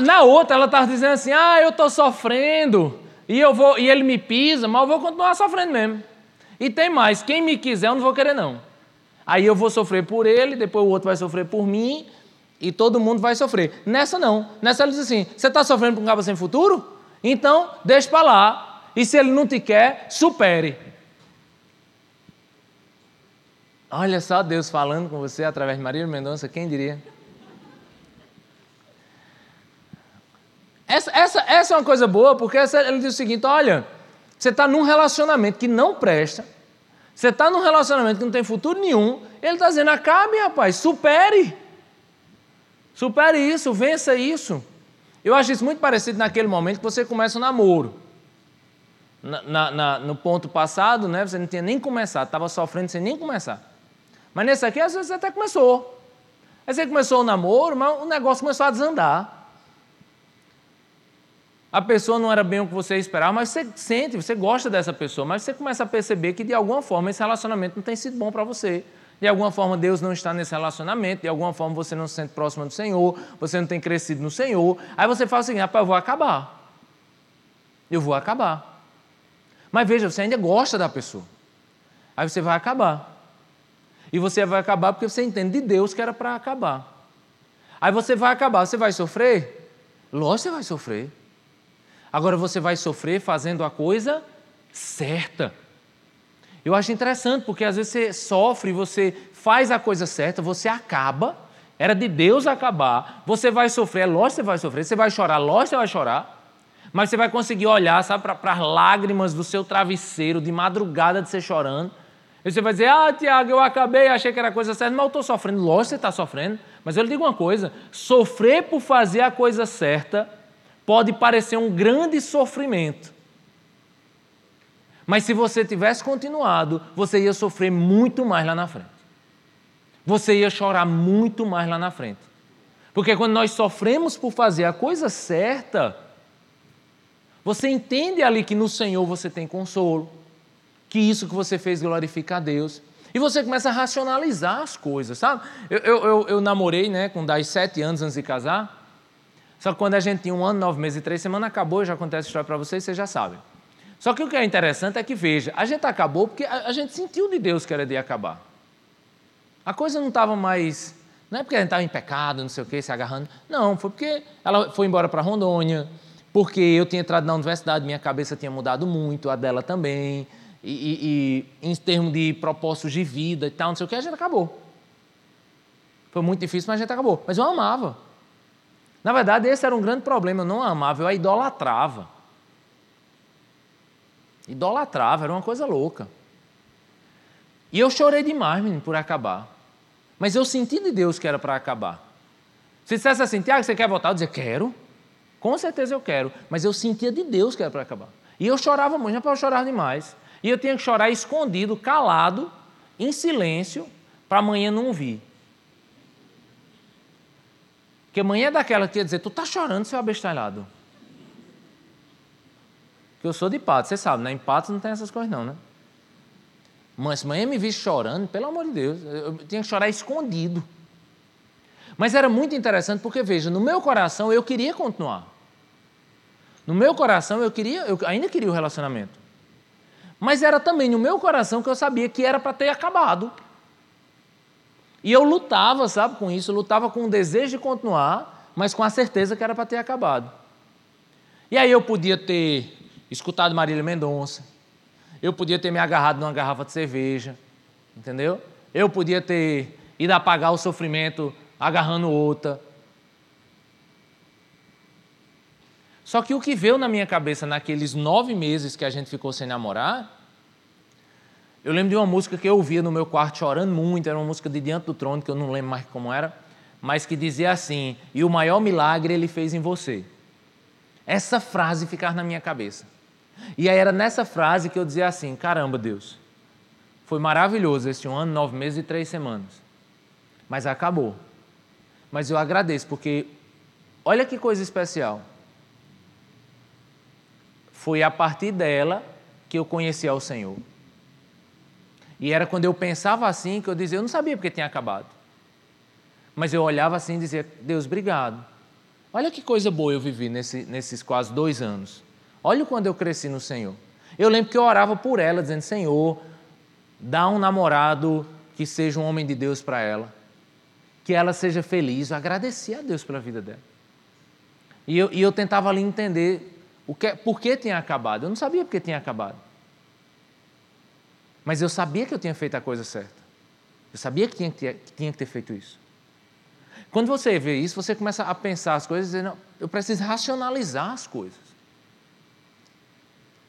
Na outra, ela estava dizendo assim: ah, eu estou sofrendo, e, eu vou, e ele me pisa, mas eu vou continuar sofrendo mesmo. E tem mais: quem me quiser, eu não vou querer, não. Aí eu vou sofrer por ele, depois o outro vai sofrer por mim, e todo mundo vai sofrer. Nessa não. Nessa ela diz assim: você está sofrendo por um cabo sem futuro? Então, deixa para lá. E se ele não te quer, supere. Olha só Deus falando com você através de Maria Mendonça, quem diria? Essa, essa, essa é uma coisa boa, porque essa, ele diz o seguinte: olha, você está num relacionamento que não presta, você está num relacionamento que não tem futuro nenhum, ele está dizendo: acabe, rapaz, supere. Supere isso, vença isso. Eu acho isso muito parecido naquele momento que você começa o namoro. Na, na, no ponto passado, né, você não tinha nem começado, estava sofrendo sem nem começar. Mas nesse aqui, às vezes, até começou. Aí você começou o namoro, mas o negócio começou a desandar. A pessoa não era bem o que você esperava, mas você sente, você gosta dessa pessoa, mas você começa a perceber que de alguma forma esse relacionamento não tem sido bom para você. De alguma forma Deus não está nesse relacionamento, de alguma forma você não se sente próximo do Senhor, você não tem crescido no Senhor. Aí você fala assim: rapaz, eu vou acabar. Eu vou acabar. Mas veja, você ainda gosta da pessoa. Aí você vai acabar. E você vai acabar porque você entende de Deus que era para acabar. Aí você vai acabar, você vai sofrer? Lógico você vai sofrer. Agora você vai sofrer fazendo a coisa certa. Eu acho interessante, porque às vezes você sofre, você faz a coisa certa, você acaba, era de Deus acabar, você vai sofrer, é lógico que você vai sofrer, você vai chorar, lógico que você vai chorar, mas você vai conseguir olhar, sabe, para as lágrimas do seu travesseiro, de madrugada de você chorando, e você vai dizer, ah, Tiago, eu acabei, achei que era coisa certa, mas eu estou sofrendo, lógico que você está sofrendo, mas eu lhe digo uma coisa, sofrer por fazer a coisa certa pode parecer um grande sofrimento. Mas se você tivesse continuado, você ia sofrer muito mais lá na frente. Você ia chorar muito mais lá na frente. Porque quando nós sofremos por fazer a coisa certa, você entende ali que no Senhor você tem consolo, que isso que você fez glorifica a Deus. E você começa a racionalizar as coisas, sabe? Eu, eu, eu, eu namorei né, com 10, sete anos antes de casar. Só que quando a gente tinha um ano, nove meses e três semanas, acabou, já acontece a história para vocês, vocês já sabem. Só que o que é interessante é que, veja, a gente acabou porque a, a gente sentiu de Deus que era de acabar. A coisa não estava mais. Não é porque a gente estava em pecado, não sei o quê, se agarrando. Não, foi porque ela foi embora para Rondônia, porque eu tinha entrado na universidade, minha cabeça tinha mudado muito, a dela também. E, e, e em termos de propósitos de vida e tal, não sei o que, a gente acabou. Foi muito difícil, mas a gente acabou. Mas eu amava. Na verdade, esse era um grande problema. Eu não amava, eu a idolatrava. Idolatrava, era uma coisa louca. E eu chorei demais, menino, por acabar. Mas eu senti de Deus que era para acabar. Se dissesse assim, Tiago, você quer voltar? Eu dizia, quero. Com certeza eu quero. Mas eu sentia de Deus que era para acabar. E eu chorava muito, já para chorar demais. E eu tinha que chorar escondido, calado, em silêncio, para amanhã não ouvir. Porque amanhã é daquela que ia dizer, tu está chorando, seu abestalhado. Porque eu sou de pato, você sabe, né? Em pato não tem essas coisas não, né? Mas se amanhã me visse chorando, pelo amor de Deus, eu tinha que chorar escondido. Mas era muito interessante porque, veja, no meu coração eu queria continuar. No meu coração eu queria, eu ainda queria o relacionamento. Mas era também no meu coração que eu sabia que era para ter acabado. E eu lutava, sabe, com isso, eu lutava com o desejo de continuar, mas com a certeza que era para ter acabado. E aí eu podia ter escutado Marília Mendonça, eu podia ter me agarrado numa garrafa de cerveja, entendeu? Eu podia ter ido apagar o sofrimento agarrando outra. Só que o que veio na minha cabeça naqueles nove meses que a gente ficou sem namorar eu lembro de uma música que eu ouvia no meu quarto chorando muito, era uma música de Diante do Trono, que eu não lembro mais como era, mas que dizia assim: E o maior milagre ele fez em você. Essa frase ficava na minha cabeça. E aí era nessa frase que eu dizia assim: Caramba, Deus, foi maravilhoso este um ano, nove meses e três semanas. Mas acabou. Mas eu agradeço, porque olha que coisa especial. Foi a partir dela que eu conheci ao Senhor. E era quando eu pensava assim que eu dizia, eu não sabia porque tinha acabado. Mas eu olhava assim e dizia, Deus, obrigado. Olha que coisa boa eu vivi nesse, nesses quase dois anos. Olha quando eu cresci no Senhor. Eu lembro que eu orava por ela, dizendo, Senhor, dá um namorado que seja um homem de Deus para ela. Que ela seja feliz. Eu agradecia a Deus pela vida dela. E eu, e eu tentava ali entender o que, por que tinha acabado. Eu não sabia por que tinha acabado. Mas eu sabia que eu tinha feito a coisa certa. Eu sabia que tinha que ter, que tinha que ter feito isso. Quando você vê isso, você começa a pensar as coisas e dizer, não, eu preciso racionalizar as coisas.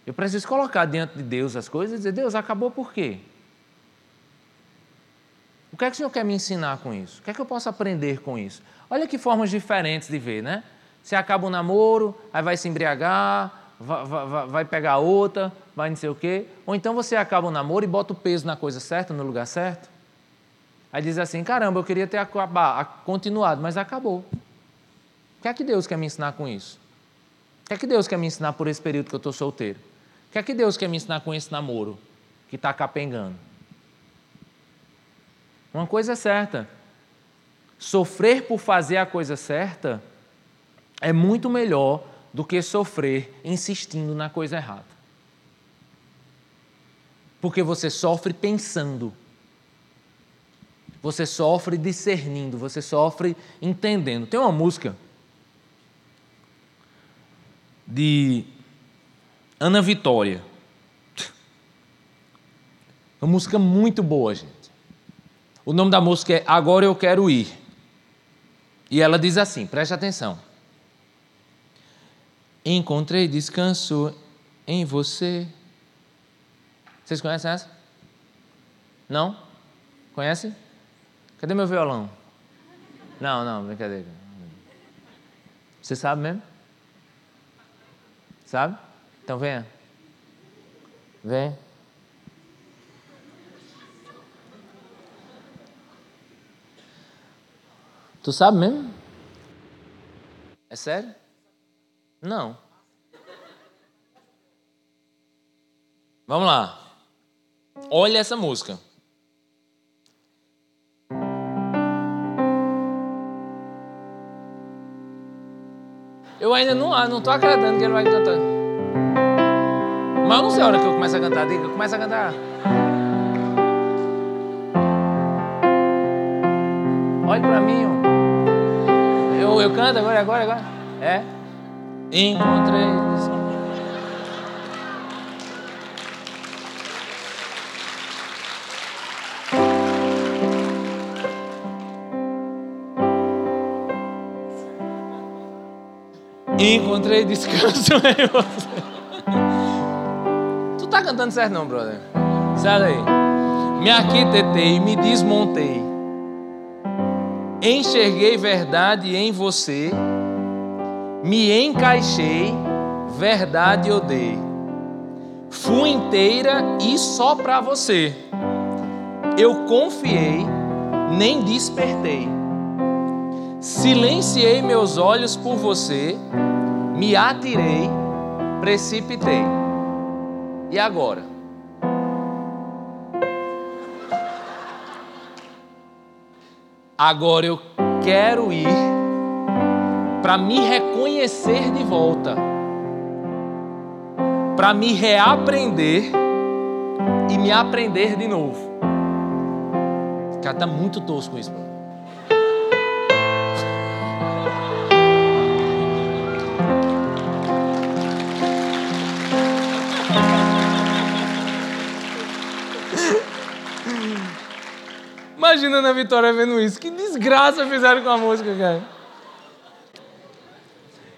Eu preciso colocar diante de Deus as coisas e dizer, Deus, acabou por quê? O que é que o Senhor quer me ensinar com isso? O que é que eu posso aprender com isso? Olha que formas diferentes de ver, né? Você acaba o um namoro, aí vai se embriagar, vai, vai, vai, pegar outra, vai não sei o quê. Ou então você acaba o um namoro e bota o peso na coisa certa, no lugar certo. Aí diz assim: caramba, eu queria ter acabar, continuado, mas acabou. O que é que Deus quer me ensinar com isso? O que é que Deus quer me ensinar por esse período que eu estou solteiro? O que é que Deus quer me ensinar com esse namoro que está capengando? Uma coisa é certa: sofrer por fazer a coisa certa é muito melhor do que sofrer insistindo na coisa errada. Porque você sofre pensando, você sofre discernindo, você sofre entendendo. Tem uma música de Ana Vitória. Uma música muito boa, gente. O nome da música é Agora Eu Quero Ir. E ela diz assim: preste atenção. Encontrei descanso em você. Vocês conhecem essa? Não? Conhece? Cadê meu violão? Não, não, brincadeira. Você sabe mesmo? Sabe? Então venha. Vem. Tu sabe mesmo? É sério? Não. Vamos lá. Olha essa música. Eu ainda não não estou acreditando que ele vai cantar. Mas eu não sei a hora que eu começo a cantar. Diga, começa a cantar. Olhe para mim. Eu, eu canto agora, agora, agora. É encontrei. Encontrei descanso em você. Tu tá cantando certo não, brother? Sai daí. Me arquitetei, me desmontei. Enxerguei verdade em você me encaixei, verdade eu dei. Fui inteira e só para você. Eu confiei, nem despertei. Silenciei meus olhos por você, me atirei, precipitei. E agora? Agora eu quero ir para me reconhecer de volta, para me reaprender e me aprender de novo. Cara está muito tosco isso. Imagina a Ana Vitória vendo isso. Que desgraça fizeram com a música, cara.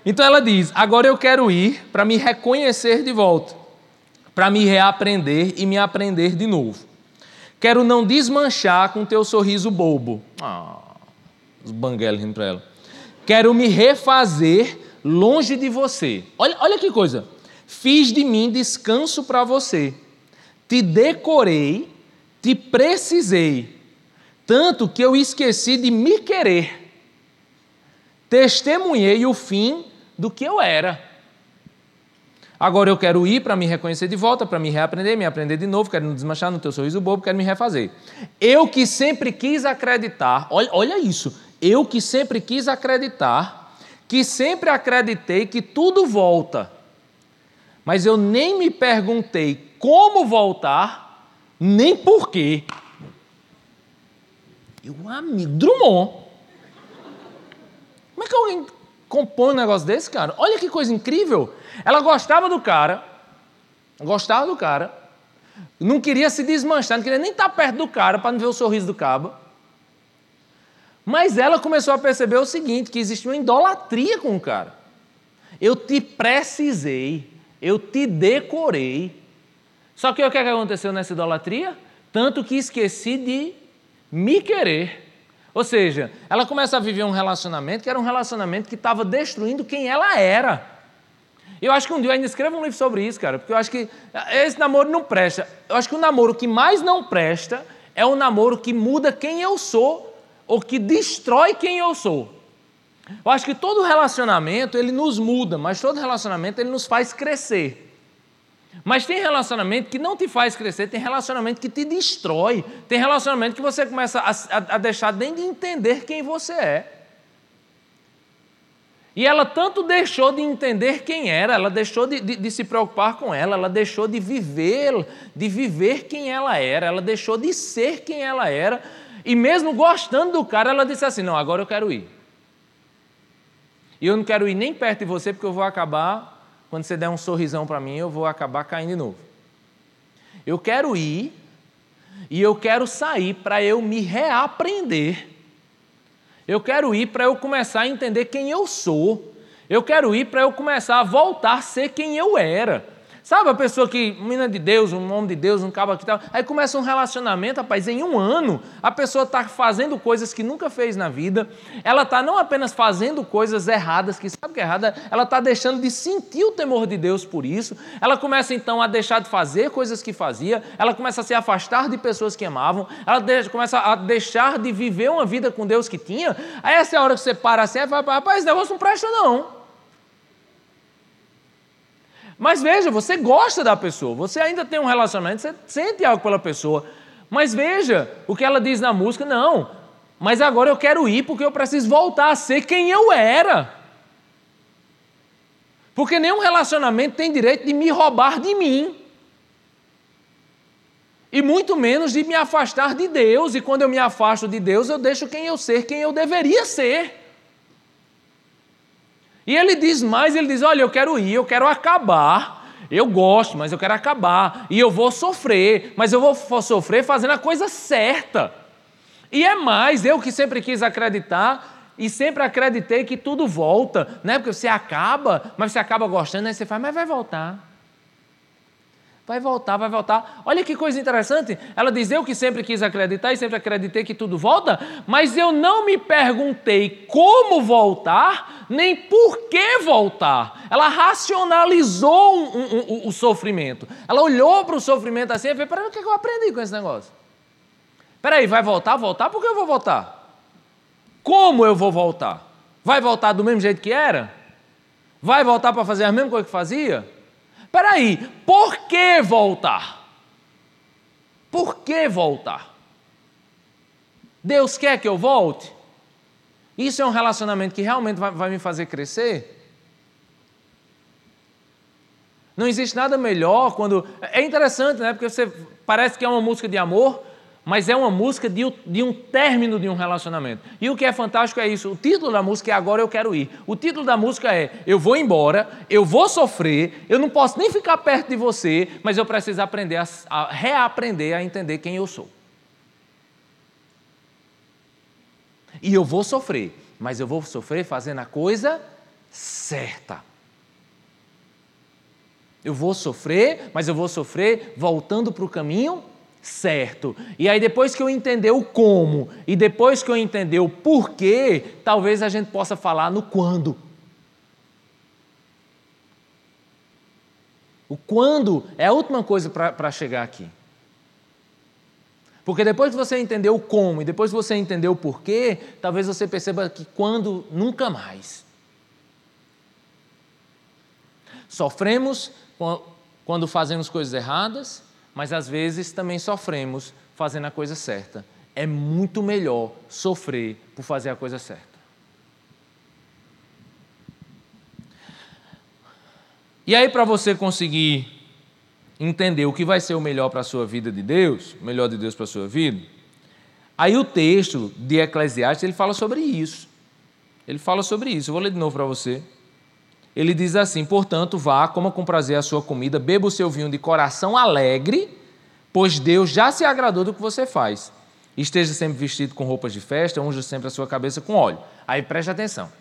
Então ela diz: agora eu quero ir para me reconhecer de volta, para me reaprender e me aprender de novo. Quero não desmanchar com teu sorriso bobo. Ah, os banguelos rindo para ela. Quero me refazer longe de você. Olha, olha que coisa. Fiz de mim descanso para você. Te decorei, te precisei, tanto que eu esqueci de me querer. Testemunhei o fim do que eu era. Agora eu quero ir para me reconhecer de volta, para me reaprender, me aprender de novo, quero me desmanchar no teu sorriso bobo, quero me refazer. Eu que sempre quis acreditar, olha, olha isso, eu que sempre quis acreditar, que sempre acreditei que tudo volta, mas eu nem me perguntei como voltar, nem por quê. Eu, amigo, Drummond. Como é que alguém compõe um negócio desse, cara? Olha que coisa incrível. Ela gostava do cara, gostava do cara, não queria se desmanchar, não queria nem estar perto do cara para não ver o sorriso do cabo. Mas ela começou a perceber o seguinte: que existia uma idolatria com o cara. Eu te precisei, eu te decorei. Só que o que é aconteceu nessa idolatria? Tanto que esqueci de me querer. Ou seja, ela começa a viver um relacionamento que era um relacionamento que estava destruindo quem ela era. Eu acho que um dia eu ainda escrevo um livro sobre isso, cara, porque eu acho que esse namoro não presta. Eu acho que o namoro que mais não presta é o namoro que muda quem eu sou ou que destrói quem eu sou. Eu acho que todo relacionamento ele nos muda, mas todo relacionamento ele nos faz crescer. Mas tem relacionamento que não te faz crescer, tem relacionamento que te destrói, tem relacionamento que você começa a, a, a deixar nem de entender quem você é. E ela tanto deixou de entender quem era, ela deixou de, de, de, se preocupar com ela, ela deixou de viver, de viver quem ela era, ela deixou de ser quem ela era, e mesmo gostando do cara, ela disse assim: Não, agora eu quero ir. E eu não quero ir nem perto de você, porque eu vou acabar quando você der um sorrisão para mim, eu vou acabar caindo de novo. Eu quero ir e eu quero sair para eu me reaprender. Eu quero ir para eu começar a entender quem eu sou. Eu quero ir para eu começar a voltar a ser quem eu era. Sabe a pessoa que, menina de Deus, um homem de Deus, um cabo que tal, aí começa um relacionamento, rapaz, em um ano, a pessoa está fazendo coisas que nunca fez na vida, ela está não apenas fazendo coisas erradas, que sabe que é errada, ela está deixando de sentir o temor de Deus por isso, ela começa então a deixar de fazer coisas que fazia, ela começa a se afastar de pessoas que amavam, ela começa a deixar de viver uma vida com Deus que tinha, aí essa é a hora que você para assim e fala, rapaz, esse negócio não presta não. Mas veja, você gosta da pessoa, você ainda tem um relacionamento, você sente algo pela pessoa. Mas veja o que ela diz na música: não, mas agora eu quero ir porque eu preciso voltar a ser quem eu era. Porque nenhum relacionamento tem direito de me roubar de mim. E muito menos de me afastar de Deus. E quando eu me afasto de Deus, eu deixo quem eu ser, quem eu deveria ser. E ele diz mais, ele diz: "Olha, eu quero ir, eu quero acabar. Eu gosto, mas eu quero acabar. E eu vou sofrer, mas eu vou sofrer fazendo a coisa certa. E é mais, eu que sempre quis acreditar e sempre acreditei que tudo volta, né? Porque você acaba, mas você acaba gostando, aí você faz, mas vai voltar. Vai voltar, vai voltar. Olha que coisa interessante. Ela diz: Eu que sempre quis acreditar e sempre acreditei que tudo volta, mas eu não me perguntei como voltar, nem por que voltar. Ela racionalizou um, um, um, o sofrimento. Ela olhou para o sofrimento assim e falou: Peraí, o que eu aprendi com esse negócio? Peraí, vai voltar? Voltar? Por que eu vou voltar? Como eu vou voltar? Vai voltar do mesmo jeito que era? Vai voltar para fazer a mesma coisa que fazia? Peraí, por que voltar? Por que voltar? Deus quer que eu volte? Isso é um relacionamento que realmente vai, vai me fazer crescer? Não existe nada melhor quando. É interessante, né? Porque você parece que é uma música de amor, mas é uma música de, de, um término de um relacionamento. E o que é fantástico é isso. O título da música é Agora Eu Quero Ir. O título da música é Eu vou embora, eu vou sofrer, eu não posso nem ficar perto de você, mas eu preciso aprender a, a reaprender a entender quem eu sou. E eu vou sofrer, mas eu vou sofrer fazendo a coisa certa. Eu vou sofrer, mas eu vou sofrer voltando para o caminho certo. E aí, depois que eu entender o como e depois que eu entender o porquê, talvez a gente possa falar no quando. O quando é a última coisa para chegar aqui. Porque depois que você entender o como e depois que você entender o porquê, talvez você perceba que quando nunca mais. Sofremos quando fazemos coisas erradas, mas às vezes também sofremos fazendo a coisa certa. É muito melhor sofrer por fazer a coisa certa. E aí, para você conseguir entender o que vai ser o melhor para a sua vida de Deus, o melhor de Deus para a sua vida, aí o texto de Eclesiastes ele fala sobre isso. Ele fala sobre isso. Eu vou ler de novo para você. Ele diz assim: Portanto, vá, coma com prazer a sua comida, beba o seu vinho de coração alegre, pois Deus já se agradou do que você faz. Esteja sempre vestido com roupas de festa, unja sempre a sua cabeça com óleo. Aí preste atenção.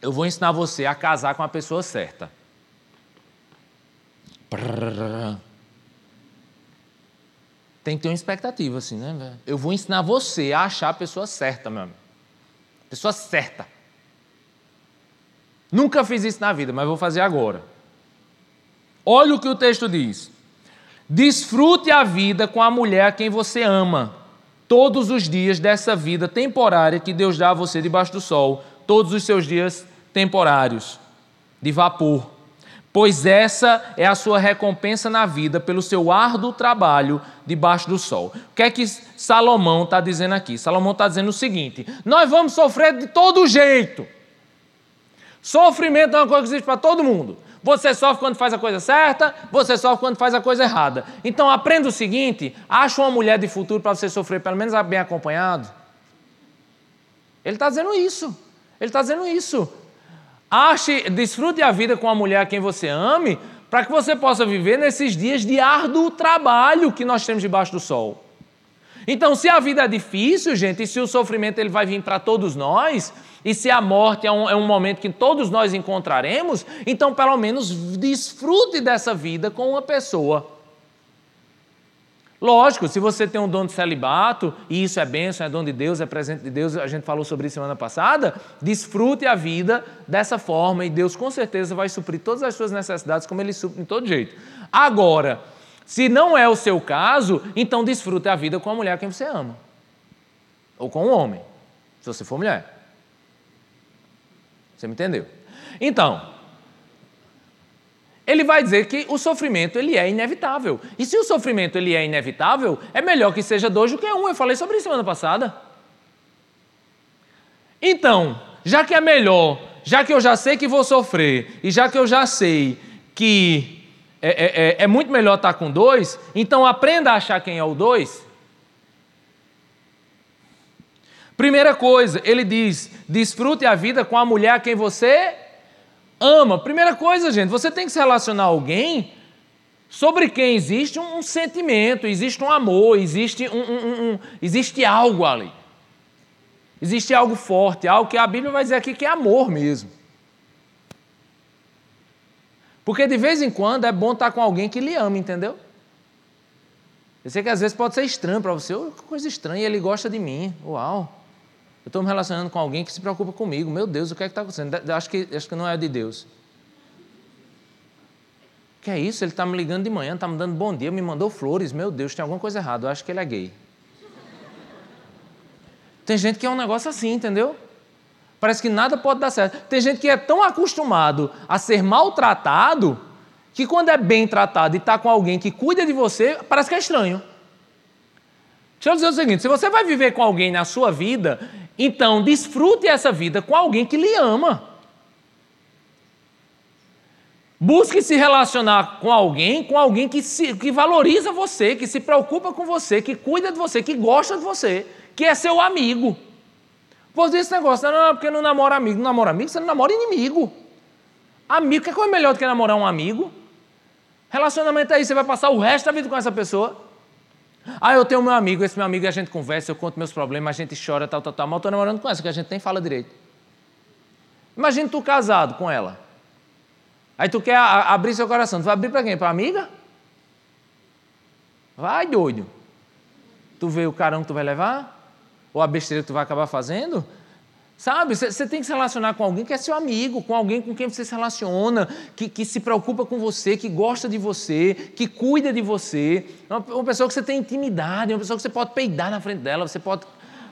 Eu vou ensinar você a casar com a pessoa certa. Tem que ter uma expectativa, assim, né? Eu vou ensinar você a achar a pessoa certa, meu amigo. Pessoa certa. Nunca fiz isso na vida, mas vou fazer agora. Olha o que o texto diz. Desfrute a vida com a mulher a quem você ama, todos os dias dessa vida temporária que Deus dá a você debaixo do sol, todos os seus dias temporários, de vapor pois essa é a sua recompensa na vida pelo seu árduo trabalho debaixo do sol. O que é que Salomão está dizendo aqui? Salomão está dizendo o seguinte: nós vamos sofrer de todo jeito. Sofrimento é uma coisa que existe para todo mundo. Você sofre quando faz a coisa certa, você sofre quando faz a coisa errada. Então aprenda o seguinte: acha uma mulher de futuro para você sofrer pelo menos bem acompanhado. Ele está dizendo isso. Ele está dizendo isso. Ache, desfrute a vida com a mulher a quem você ame, para que você possa viver nesses dias de árduo trabalho que nós temos debaixo do sol. Então, se a vida é difícil, gente, e se o sofrimento ele vai vir para todos nós, e se a morte é um, é um momento que todos nós encontraremos, então pelo menos desfrute dessa vida com uma pessoa Lógico, se você tem um dom de celibato, e isso é bênção, é dom de Deus, é presente de Deus, a gente falou sobre isso semana passada, desfrute a vida dessa forma e Deus com certeza vai suprir todas as suas necessidades como Ele supre de todo jeito. Agora, se não é o seu caso, então desfrute a vida com a mulher a quem você ama. Ou com um homem, se você for mulher. Você me entendeu? Então, ele vai dizer que o sofrimento ele é inevitável. E se o sofrimento ele é inevitável, é melhor que seja dois do que um. Eu falei sobre isso semana passada. Então, já que é melhor, já que eu já sei que vou sofrer, e já que eu já sei que é, é, é, é muito melhor estar com dois, então aprenda a achar quem é o dois. Primeira coisa, ele diz: desfrute a vida com a mulher a quem você ama. Primeira coisa, gente, você tem que se relacionar a alguém sobre quem existe um, um sentimento, existe um amor, existe, um, um, existe algo ali. Existe algo forte, algo que a Bíblia vai dizer aqui que é amor mesmo. Porque de vez em quando é bom estar com alguém que lhe ama, entendeu? Eu sei que às vezes pode ser estranho para você, oh, que coisa estranha, ele gosta de mim. Uau! Eu estou me relacionando com alguém que se preocupa comigo. Meu Deus, o que é que está acontecendo? Acho que, acho que não é de Deus. Que é isso? Ele está me ligando de manhã, está me dando bom dia, me mandou flores. Meu Deus, tem alguma coisa errada. Eu acho que ele é gay. Tem gente que é um negócio assim, entendeu? Parece que nada pode dar certo. Tem gente que é tão acostumado a ser maltratado que quando é bem tratado e está com alguém que cuida de você, parece que é estranho. Deixa eu dizer o seguinte: se você vai viver com alguém na sua vida então, desfrute essa vida com alguém que lhe ama. Busque se relacionar com alguém, com alguém que, se, que valoriza você, que se preocupa com você, que cuida de você, que gosta de você, que é seu amigo. Vou dizer esse negócio, não, porque não namora amigo. Não namora amigo, você não namora inimigo. Amigo, que coisa melhor do que namorar um amigo? Relacionamento aí, você vai passar o resto da vida com essa pessoa. Ah, eu tenho meu amigo, esse meu amigo a gente conversa, eu conto meus problemas, a gente chora, tal, tal, tal. Mas eu estou namorando com essa, que a gente nem fala direito. Imagina tu casado com ela. Aí tu quer abrir seu coração. Tu vai abrir para quem? Para amiga? Vai, doido. Tu vê o carão que tu vai levar? Ou a besteira que tu vai acabar fazendo? Sabe, você tem que se relacionar com alguém que é seu amigo, com alguém com quem você se relaciona, que, que se preocupa com você, que gosta de você, que cuida de você. Uma, uma pessoa que você tem intimidade, uma pessoa que você pode peidar na frente dela, você pode,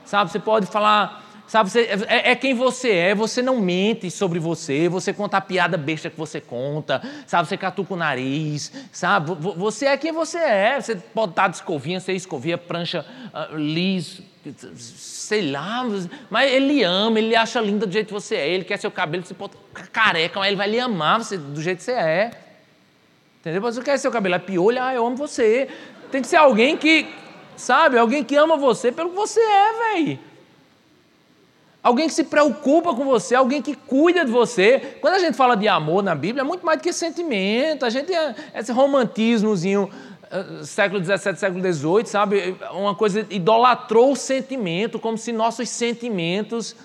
sabe, você pode falar, Sabe, você, é, é, quem você é, você não mente sobre você, você conta a piada besta que você conta, sabe, você catuca o nariz, sabe, você é quem você é, você pode estar de escovinha, ser escovia, prancha uh, liso, sei lá, mas ele ama, ele acha linda do jeito que você é, ele quer seu cabelo, você pode careca, mas ele vai lhe amar você, do jeito que você é. Entendeu? Você quer seu cabelo é piolho, ah, eu amo você. Tem que ser alguém que, sabe, alguém que ama você pelo que você é, velho. Alguém que se preocupa com você, alguém que cuida de você. Quando a gente fala de amor na Bíblia, é muito mais do que sentimento. A gente é esse romantismozinho século XVII, século XVIII, sabe? Uma coisa idolatrou o sentimento, como se nossos sentimentos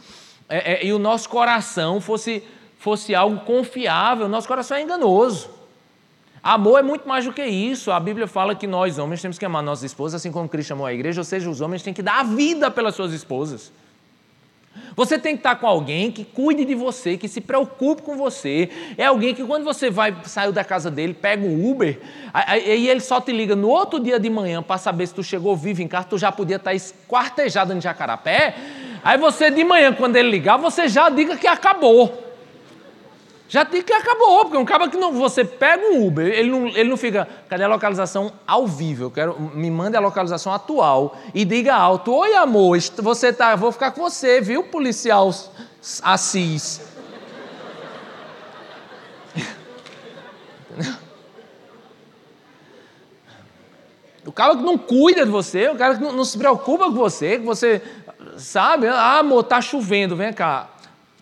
é, é, e o nosso coração fosse, fosse algo confiável. Nosso coração é enganoso. Amor é muito mais do que isso. A Bíblia fala que nós, homens, temos que amar nossas esposas, assim como Cristo amou a igreja, ou seja, os homens têm que dar a vida pelas suas esposas. Você tem que estar com alguém que cuide de você, que se preocupe com você. É alguém que quando você vai saiu da casa dele, pega um Uber, aí ele só te liga no outro dia de manhã para saber se tu chegou vivo em casa, tu já podia estar esquartejado em Jacarapé. Aí você de manhã, quando ele ligar, você já diga que acabou. Já tem que acabou, porque um cara que não, você pega um Uber, ele não, ele não fica, cadê a localização ao vivo? Eu quero, me mande a localização atual e diga alto, oi amor, você tá, vou ficar com você, viu, policial Assis? O cara que não cuida de você, o cara que não, não se preocupa com você, que você sabe, ah, amor, tá chovendo, vem cá,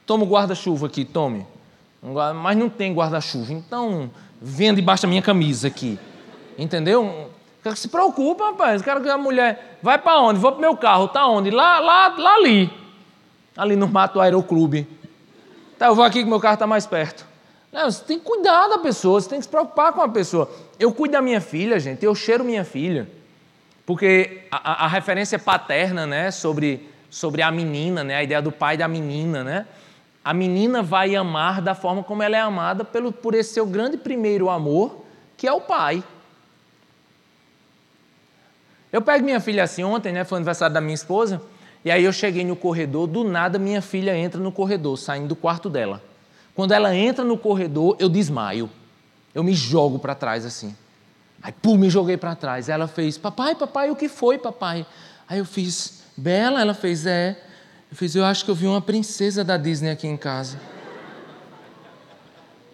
toma o guarda-chuva aqui, tome mas não tem guarda-chuva. Então, venha debaixo da minha camisa aqui. Entendeu? Se preocupa, rapaz. O cara que a mulher vai para onde? Vou para meu carro, tá onde? Lá, lá, lá ali. Ali no mato do aeroclube. Tá, eu vou aqui que meu carro está mais perto. Não, você tem que cuidar da pessoa, você tem que se preocupar com a pessoa. Eu cuido da minha filha, gente, eu cheiro minha filha. Porque a, a, a referência paterna, né, sobre, sobre a menina, né, a ideia do pai da menina, né? A menina vai amar da forma como ela é amada pelo, por esse seu grande primeiro amor, que é o pai. Eu pego minha filha assim ontem, né? Foi o aniversário da minha esposa, e aí eu cheguei no corredor, do nada minha filha entra no corredor, saindo do quarto dela. Quando ela entra no corredor, eu desmaio. Eu me jogo para trás assim. Aí, pum, me joguei para trás. Ela fez, papai, papai, o que foi, papai? Aí eu fiz, Bela, ela fez, é. Eu fiz, eu acho que eu vi uma princesa da Disney aqui em casa.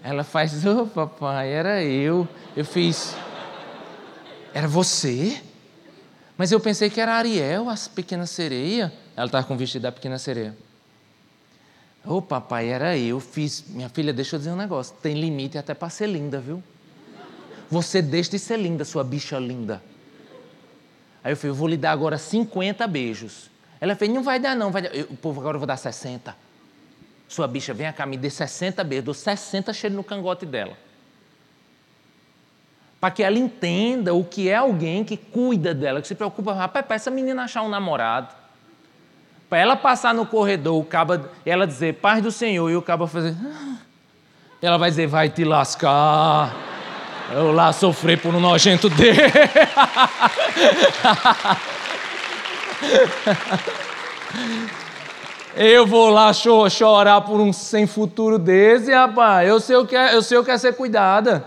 Ela faz, ô oh, papai, era eu. Eu fiz, era você? Mas eu pensei que era Ariel, a pequena sereia. Ela estava com o vestido da pequena sereia. Ô oh, papai, era eu. Fiz, minha filha, deixa eu dizer um negócio. Tem limite até para ser linda, viu? Você deixa de ser linda, sua bicha linda. Aí eu falei, eu vou lhe dar agora 50 beijos. Ela fez, não vai dar não, vai dar. Eu, povo agora eu vou dar 60. Sua bicha, vem cá, me dê 60 beijos. Dou 60 cheiros no cangote dela. Para que ela entenda o que é alguém que cuida dela, que se preocupa. Rapaz, para essa menina achar um namorado. Para ela passar no corredor, o caba, ela dizer, paz do Senhor, e o cabo fazer. Ah. Ela vai dizer, vai te lascar. Eu lá sofrer por um nojento dele. Eu vou lá chorar por um sem futuro desse, rapaz. Eu sei o que é, eu sei o que é ser cuidada.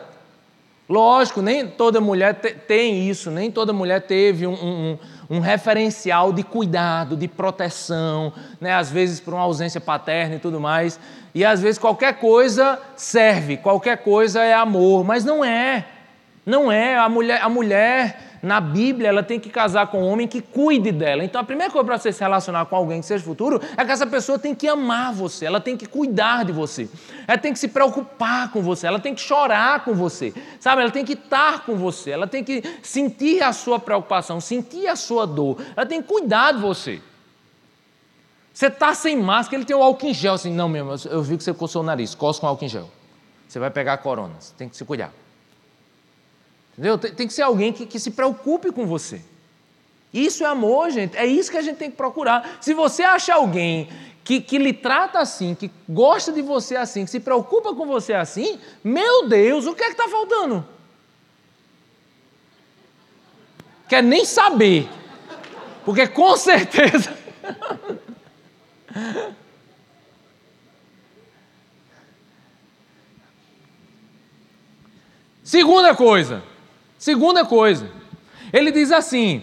Lógico, nem toda mulher te, tem isso, nem toda mulher teve um, um, um, referencial de cuidado, de proteção, né? às vezes por uma ausência paterna e tudo mais. E às vezes qualquer coisa serve, qualquer coisa é amor, mas não é. Não é. A mulher, a mulher na Bíblia, ela tem que casar com um homem que cuide dela. Então, a primeira coisa para você se relacionar com alguém que seja futuro é que essa pessoa tem que amar você, ela tem que cuidar de você, ela tem que se preocupar com você, ela tem que chorar com você, sabe? Ela tem que estar com você, ela tem que sentir a sua preocupação, sentir a sua dor, ela tem que cuidar de você. Você está sem máscara, ele tem o álcool em gel. Assim, não, meu, eu vi que você coçou o nariz, coça com álcool em gel. Você vai pegar a corona, você tem que se cuidar. Entendeu? Tem, que ser alguém que, que se preocupe com você. Isso é amor, gente. É isso que a gente tem que procurar. Se você acha alguém que, que lhe trata assim, que gosta de você assim, que se preocupa com você assim, meu Deus, o que é que está faltando? Quer nem saber. Porque com certeza. Segunda coisa, segunda coisa, ele diz assim: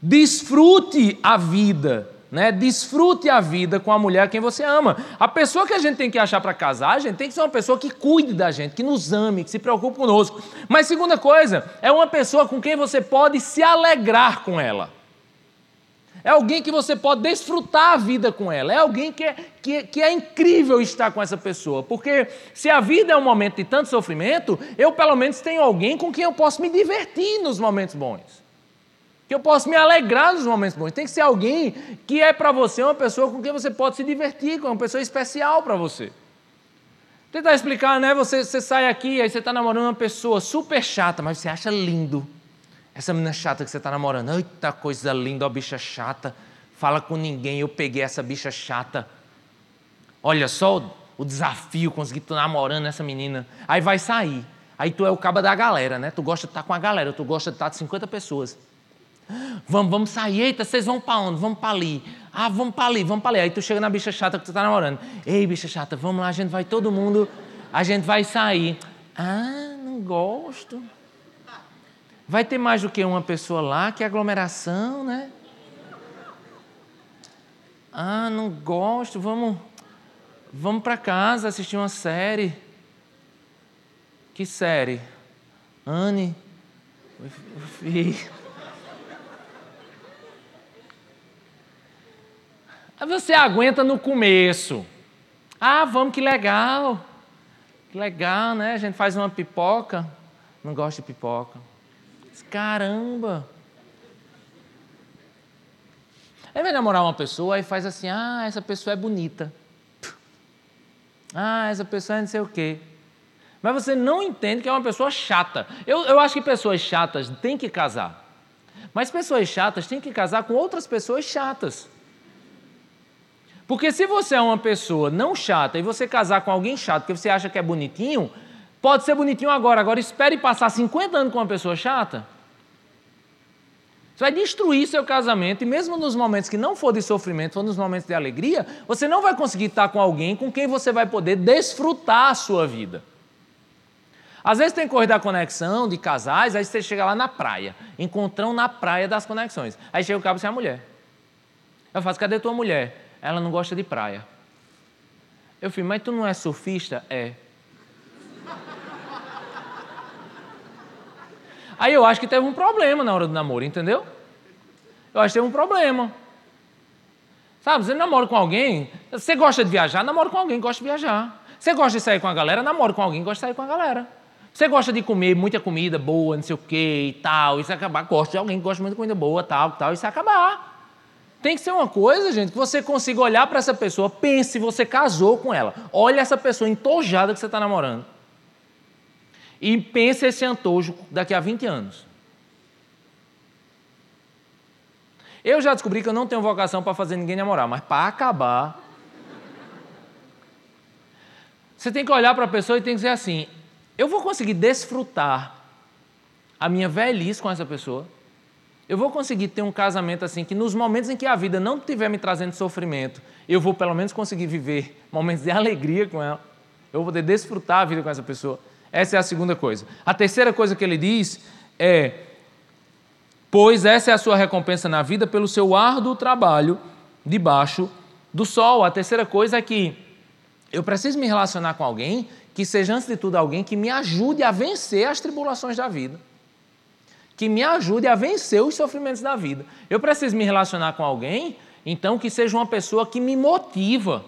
desfrute a vida, né? Desfrute a vida com a mulher quem você ama. A pessoa que a gente tem que achar para casar, a gente tem que ser uma pessoa que cuide da gente, que nos ame, que se preocupe conosco. Mas segunda coisa, é uma pessoa com quem você pode se alegrar com ela. É alguém que você pode desfrutar a vida com ela. É alguém que é, que, que é incrível estar com essa pessoa. Porque se a vida é um momento de tanto sofrimento, eu pelo menos tenho alguém com quem eu posso me divertir nos momentos bons. Que eu posso me alegrar nos momentos bons. Tem que ser alguém que é para você uma pessoa com quem você pode se divertir, com uma pessoa especial para você. Tentar explicar, né? Você, você sai aqui, aí você está namorando uma pessoa super chata, mas você acha lindo. Essa menina chata que você está namorando, eita coisa linda, ó, bicha chata, fala com ninguém, eu peguei essa bicha chata. Olha só o, o desafio, consegui estar namorando essa menina. Aí vai sair. Aí tu é o caba da galera, né? Tu gosta de estar com a galera, tu gosta de estar de 50 pessoas. Vamos, vamos sair, eita, vocês vão para onde? Vamos para ali. Ah, vamos para ali, vamos para ali. Aí tu chega na bicha chata que tu está namorando. Ei, bicha chata, vamos lá, a gente vai todo mundo, a gente vai sair. Ah, não gosto. Vai ter mais do que uma pessoa lá, que aglomeração, né? Ah, não gosto, vamos, vamos para casa assistir uma série. Que série? Anne? Aí você aguenta no começo. Ah, vamos, que legal. Que legal, né? A gente faz uma pipoca. Não gosto de pipoca. Caramba! Aí vai namorar uma pessoa e faz assim: ah, essa pessoa é bonita. Ah, essa pessoa é não sei o quê. Mas você não entende que é uma pessoa chata. Eu, eu acho que pessoas chatas têm que casar. Mas pessoas chatas têm que casar com outras pessoas chatas. Porque se você é uma pessoa não chata e você casar com alguém chato que você acha que é bonitinho, pode ser bonitinho agora. Agora espere passar 50 anos com uma pessoa chata. Você vai destruir seu casamento e mesmo nos momentos que não for de sofrimento, for nos momentos de alegria, você não vai conseguir estar com alguém com quem você vai poder desfrutar a sua vida. Às vezes tem corrida da conexão de casais, aí você chega lá na praia, encontrão na praia das conexões. Aí chega o cabo sem a mulher. Eu faço, cadê tua mulher? Ela não gosta de praia. Eu falei, mas tu não é surfista? É. Aí eu acho que teve um problema na hora do namoro, entendeu? Eu acho que teve um problema. Sabe, você namora com alguém, você gosta de viajar, namora com alguém gosta de viajar. Você gosta de sair com a galera, namora com alguém gosta de sair com a galera. Você gosta de comer muita comida boa, não sei o quê e tal, isso acabar. Gosta de alguém que gosta muito de comida boa, tal, tal, isso acabar. Tem que ser uma coisa, gente, que você consiga olhar para essa pessoa, pense se você casou com ela. Olha essa pessoa entojada que você está namorando e pense esse antojo daqui a 20 anos. Eu já descobri que eu não tenho vocação para fazer ninguém namorar, mas para acabar. Você tem que olhar para a pessoa e tem que dizer assim: eu vou conseguir desfrutar a minha velhice com essa pessoa. Eu vou conseguir ter um casamento assim que nos momentos em que a vida não estiver me trazendo sofrimento, eu vou pelo menos conseguir viver momentos de alegria com ela. Eu vou poder desfrutar a vida com essa pessoa. Essa é a segunda coisa. A terceira coisa que ele diz é: Pois essa é a sua recompensa na vida pelo seu árduo trabalho debaixo do sol. A terceira coisa é que eu preciso me relacionar com alguém que seja, antes de tudo, alguém que me ajude a vencer as tribulações da vida. Que me ajude a vencer os sofrimentos da vida. Eu preciso me relacionar com alguém, então, que seja uma pessoa que me motiva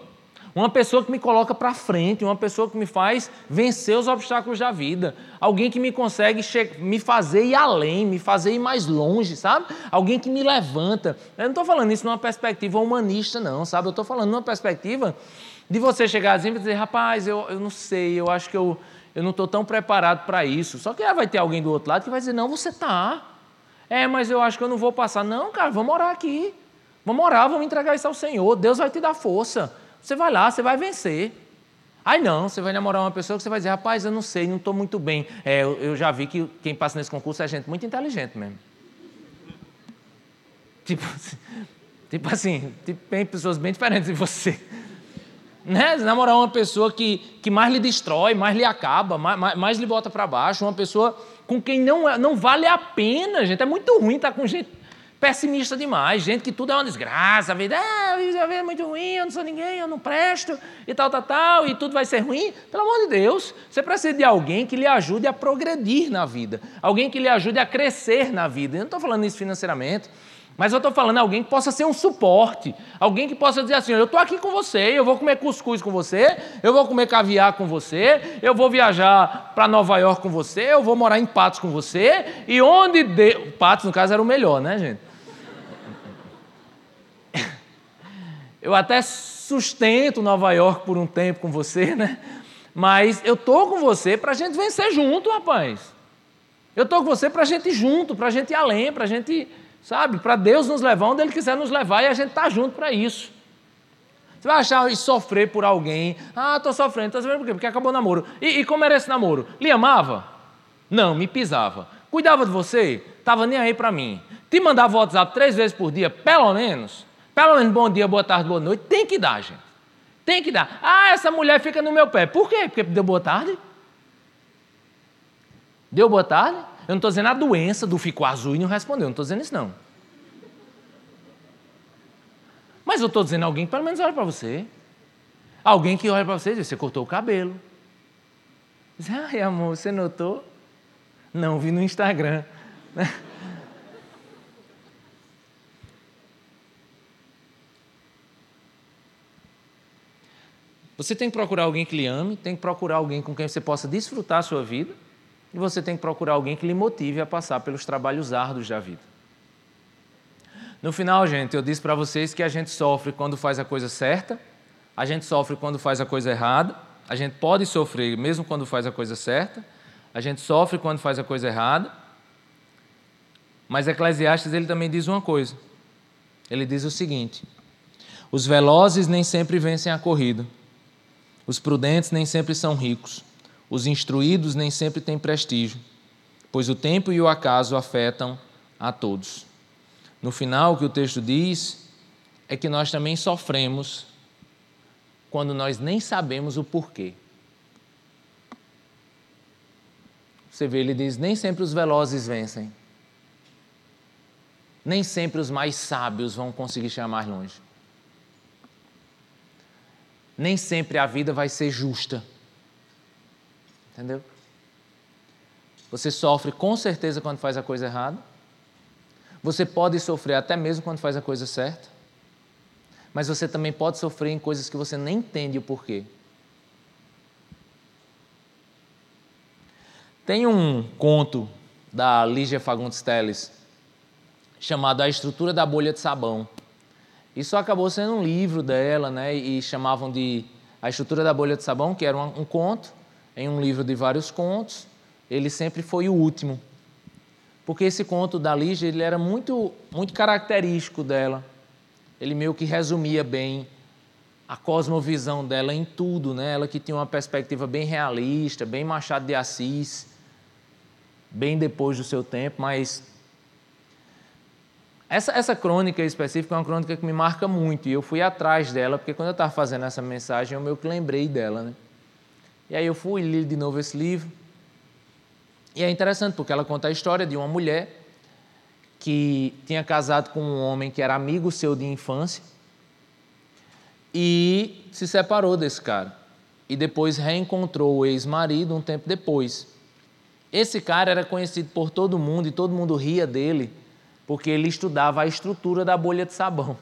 uma pessoa que me coloca para frente, uma pessoa que me faz vencer os obstáculos da vida, alguém que me consegue me fazer ir além, me fazer ir mais longe, sabe? Alguém que me levanta. Eu não estou falando isso numa perspectiva humanista, não, sabe? Eu estou falando numa perspectiva de você chegar assim e dizer, rapaz, eu, eu não sei, eu acho que eu, eu não estou tão preparado para isso. Só que aí vai ter alguém do outro lado que vai dizer, não, você está. É, mas eu acho que eu não vou passar. Não, cara, vamos orar aqui. Vamos orar, vamos entregar isso ao Senhor. Deus vai te dar força. Você vai lá, você vai vencer. Aí não, você vai namorar uma pessoa que você vai dizer, rapaz, eu não sei, não estou muito bem. É, eu, já vi que quem passa nesse concurso é gente muito inteligente mesmo. Tipo, Tipo assim, tipo, tem pessoas bem diferentes de você. Né? Namorar uma pessoa que, que mais lhe destrói, mais lhe acaba, mais, mais lhe bota para baixo, uma pessoa com quem não, é, não vale a pena, gente. É muito ruim estar com gente pessimista demais, gente que tudo é uma desgraça, a vida, é, a vida é muito ruim, eu não sou ninguém, eu não presto, e tal, tal, tal, e tudo vai ser ruim. Pelo amor de Deus, você precisa de alguém que lhe ajude a progredir na vida, alguém que lhe ajude a crescer na vida. Eu não estou falando isso financeiramente, mas eu estou falando alguém que possa ser um suporte, alguém que possa dizer assim: eu estou aqui com você, eu vou comer cuscuz com você, eu vou comer caviar com você, eu vou viajar para Nova York com você, eu vou morar em Patos com você, e onde. De... Patos, no caso, era o melhor, né, gente? Eu até sustento Nova York por um tempo com você, né? Mas eu estou com você para a gente vencer junto, rapaz. Eu estou com você para a gente ir junto, para a gente ir além, para a gente Sabe? Para Deus nos levar onde Ele quiser nos levar e a gente está junto para isso. Você vai achar e sofrer por alguém. Ah, estou sofrendo. Estou sofrendo por quê? Porque acabou o namoro. E, e como era esse namoro? Lhe amava? Não, me pisava. Cuidava de você? Estava nem aí para mim. Te mandava WhatsApp três vezes por dia, pelo menos. Pelo menos bom dia, boa tarde, boa noite. Tem que dar, gente. Tem que dar. Ah, essa mulher fica no meu pé. Por quê? Porque deu boa tarde? Deu boa tarde? Eu não estou dizendo a doença do ficou azul e não respondeu, não estou dizendo isso não. Mas eu estou dizendo alguém que pelo menos olha para você. Alguém que olha para você e diz, você cortou o cabelo. Diz, ai amor, você notou? Não, vi no Instagram. Você tem que procurar alguém que lhe ame, tem que procurar alguém com quem você possa desfrutar a sua vida. E você tem que procurar alguém que lhe motive a passar pelos trabalhos árduos da vida. No final, gente, eu disse para vocês que a gente sofre quando faz a coisa certa, a gente sofre quando faz a coisa errada, a gente pode sofrer mesmo quando faz a coisa certa, a gente sofre quando faz a coisa errada. Mas Eclesiastes ele também diz uma coisa. Ele diz o seguinte: Os velozes nem sempre vencem a corrida. Os prudentes nem sempre são ricos. Os instruídos nem sempre têm prestígio, pois o tempo e o acaso afetam a todos. No final, o que o texto diz é que nós também sofremos quando nós nem sabemos o porquê. Você vê, ele diz: nem sempre os velozes vencem. Nem sempre os mais sábios vão conseguir chegar mais longe. Nem sempre a vida vai ser justa. Entendeu? Você sofre com certeza quando faz a coisa errada. Você pode sofrer até mesmo quando faz a coisa certa. Mas você também pode sofrer em coisas que você nem entende o porquê. Tem um conto da Lígia Fagundes Teles chamado A Estrutura da Bolha de Sabão. Isso acabou sendo um livro dela, né? E chamavam de A Estrutura da Bolha de Sabão, que era um, um conto em um livro de vários contos, ele sempre foi o último. Porque esse conto da Lígia ele era muito, muito característico dela. Ele meio que resumia bem a cosmovisão dela em tudo, né? Ela que tinha uma perspectiva bem realista, bem Machado de Assis, bem depois do seu tempo, mas essa, essa crônica específica é uma crônica que me marca muito e eu fui atrás dela, porque quando eu estava fazendo essa mensagem eu meio que lembrei dela, né? E aí eu fui li de novo esse livro. E é interessante porque ela conta a história de uma mulher que tinha casado com um homem que era amigo seu de infância e se separou desse cara. E depois reencontrou o ex-marido um tempo depois. Esse cara era conhecido por todo mundo e todo mundo ria dele porque ele estudava a estrutura da bolha de sabão.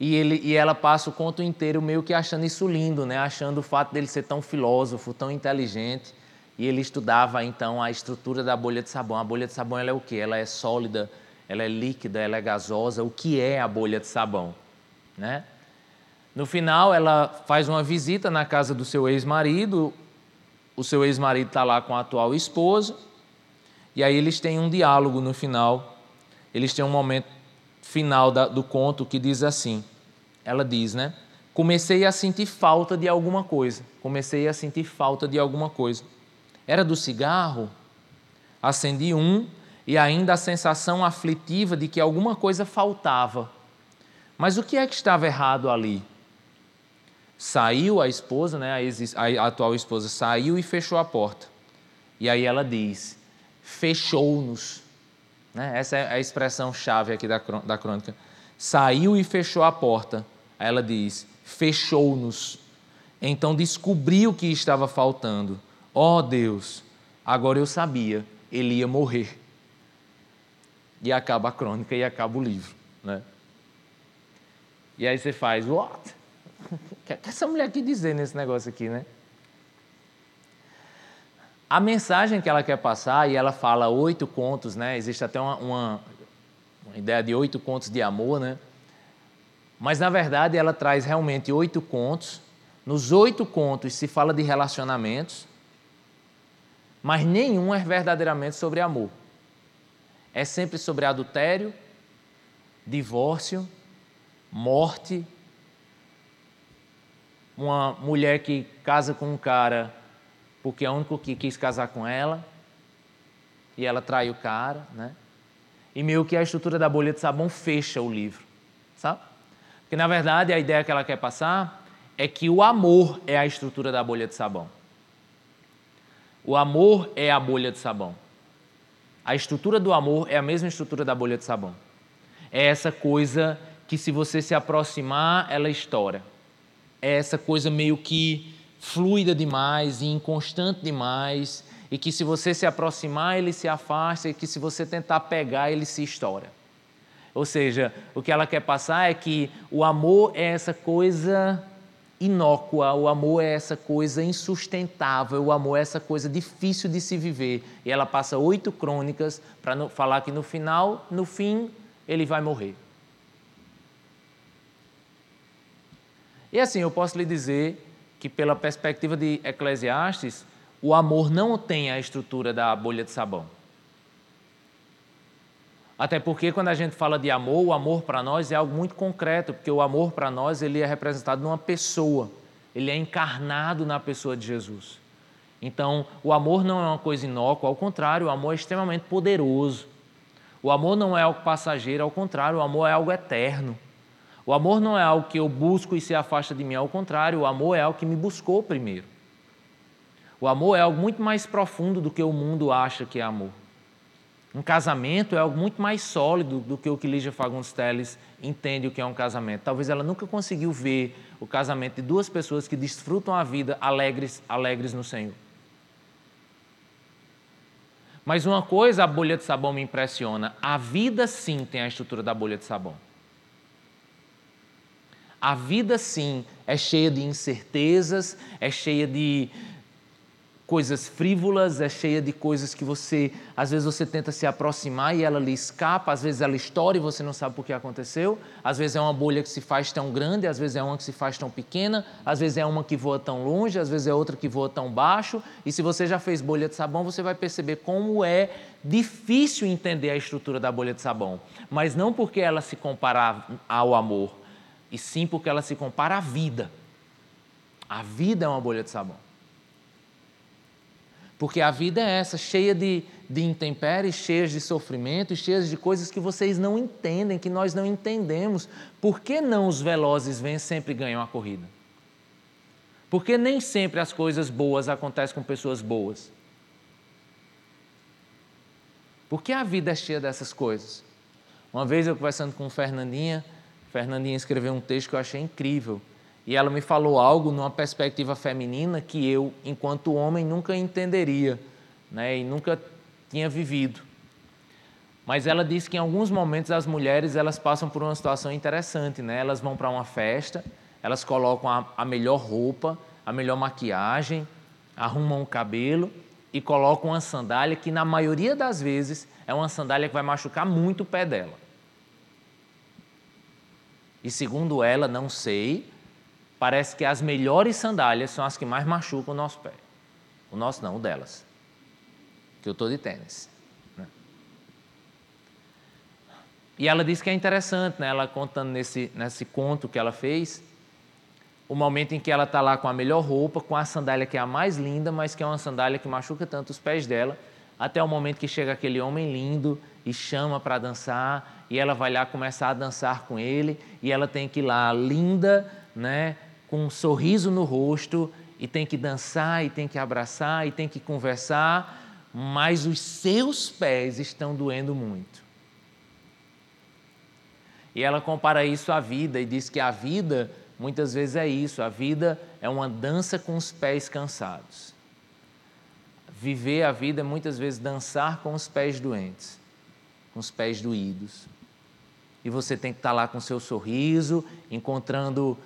E, ele, e ela passa o conto inteiro meio que achando isso lindo, né? achando o fato dele ser tão filósofo, tão inteligente. E ele estudava então a estrutura da bolha de sabão. A bolha de sabão ela é o quê? Ela é sólida, ela é líquida, ela é gasosa. O que é a bolha de sabão? Né? No final, ela faz uma visita na casa do seu ex-marido. O seu ex-marido está lá com a atual esposa. E aí eles têm um diálogo no final. Eles têm um momento final do conto que diz assim: ela diz, né? Comecei a sentir falta de alguma coisa. Comecei a sentir falta de alguma coisa. Era do cigarro? Acendi um e ainda a sensação aflitiva de que alguma coisa faltava. Mas o que é que estava errado ali? Saiu a esposa, né, a, atual esposa, saiu e fechou a porta. E aí ela diz: fechou-nos. Né? Essa é a expressão chave aqui da, da crônica. Saiu e fechou a porta. Aí ela diz: fechou-nos. Então descobri o que estava faltando. Ó oh, Deus, agora eu sabia, ele ia morrer. E acaba a crônica e acaba o livro. Né? E aí você faz, what? O que essa mulher quer dizer nesse negócio aqui, né? A mensagem que ela quer passar, e ela fala oito contos, né? Existe até uma, uma, uma ideia de oito contos de amor, né? Mas, na verdade, ela traz realmente oito contos. Nos oito contos se fala de relacionamentos, mas nenhum é verdadeiramente sobre amor. É sempre sobre adultério, divórcio, morte. Uma mulher que casa com um cara porque é o único que quis casar com ela e ela trai o cara, né? E meio que a estrutura da bolha de sabão fecha o livro, sabe? Porque na verdade a ideia que ela quer passar é que o amor é a estrutura da bolha de sabão. O amor é a bolha de sabão. A estrutura do amor é a mesma estrutura da bolha de sabão. É essa coisa que se você se aproximar, ela estoura. É essa coisa meio que fluida demais e inconstante demais, e que se você se aproximar, ele se afasta, e que se você tentar pegar, ele se estoura. Ou seja, o que ela quer passar é que o amor é essa coisa inócua, o amor é essa coisa insustentável, o amor é essa coisa difícil de se viver. E ela passa oito crônicas para falar que no final, no fim, ele vai morrer. E assim, eu posso lhe dizer que, pela perspectiva de Eclesiastes, o amor não tem a estrutura da bolha de sabão. Até porque quando a gente fala de amor, o amor para nós é algo muito concreto, porque o amor para nós ele é representado numa pessoa, ele é encarnado na pessoa de Jesus. Então, o amor não é uma coisa inócua, ao contrário, o amor é extremamente poderoso. O amor não é algo passageiro, ao contrário, o amor é algo eterno. O amor não é algo que eu busco e se afasta de mim, ao contrário, o amor é algo que me buscou primeiro. O amor é algo muito mais profundo do que o mundo acha que é amor. Um casamento é algo muito mais sólido do que o que Lígia Fagundes Teles entende o que é um casamento. Talvez ela nunca conseguiu ver o casamento de duas pessoas que desfrutam a vida alegres, alegres no Senhor. Mas uma coisa a bolha de sabão me impressiona: a vida sim tem a estrutura da bolha de sabão. A vida, sim, é cheia de incertezas, é cheia de coisas frívolas, é cheia de coisas que você, às vezes você tenta se aproximar e ela lhe escapa, às vezes ela estoura e você não sabe por que aconteceu, às vezes é uma bolha que se faz tão grande, às vezes é uma que se faz tão pequena, às vezes é uma que voa tão longe, às vezes é outra que voa tão baixo, e se você já fez bolha de sabão, você vai perceber como é difícil entender a estrutura da bolha de sabão, mas não porque ela se compara ao amor, e sim porque ela se compara à vida. A vida é uma bolha de sabão. Porque a vida é essa, cheia de, de intempéries, cheia de sofrimento, cheia de coisas que vocês não entendem, que nós não entendemos. Por que não os velozes vêm sempre ganham a corrida? Porque nem sempre as coisas boas acontecem com pessoas boas. Porque a vida é cheia dessas coisas. Uma vez eu conversando com Fernandinha, Fernandinha escreveu um texto que eu achei incrível. E ela me falou algo numa perspectiva feminina que eu, enquanto homem, nunca entenderia né? e nunca tinha vivido. Mas ela disse que em alguns momentos as mulheres elas passam por uma situação interessante. Né? Elas vão para uma festa, elas colocam a, a melhor roupa, a melhor maquiagem, arrumam o cabelo e colocam uma sandália que, na maioria das vezes, é uma sandália que vai machucar muito o pé dela. E segundo ela, não sei, parece que as melhores sandálias são as que mais machucam o nosso pé. O nosso não, o delas. Que eu estou de tênis. Né? E ela disse que é interessante, né? ela contando nesse, nesse conto que ela fez, o momento em que ela está lá com a melhor roupa, com a sandália que é a mais linda, mas que é uma sandália que machuca tanto os pés dela. até o momento que chega aquele homem lindo e chama para dançar, e ela vai lá começar a dançar com ele, e ela tem que ir lá linda, né, com um sorriso no rosto, e tem que dançar, e tem que abraçar, e tem que conversar, mas os seus pés estão doendo muito. E ela compara isso à vida e diz que a vida muitas vezes é isso, a vida é uma dança com os pés cansados. Viver a vida é muitas vezes dançar com os pés doentes, com os pés doídos. E você tem que estar lá com seu sorriso, encontrando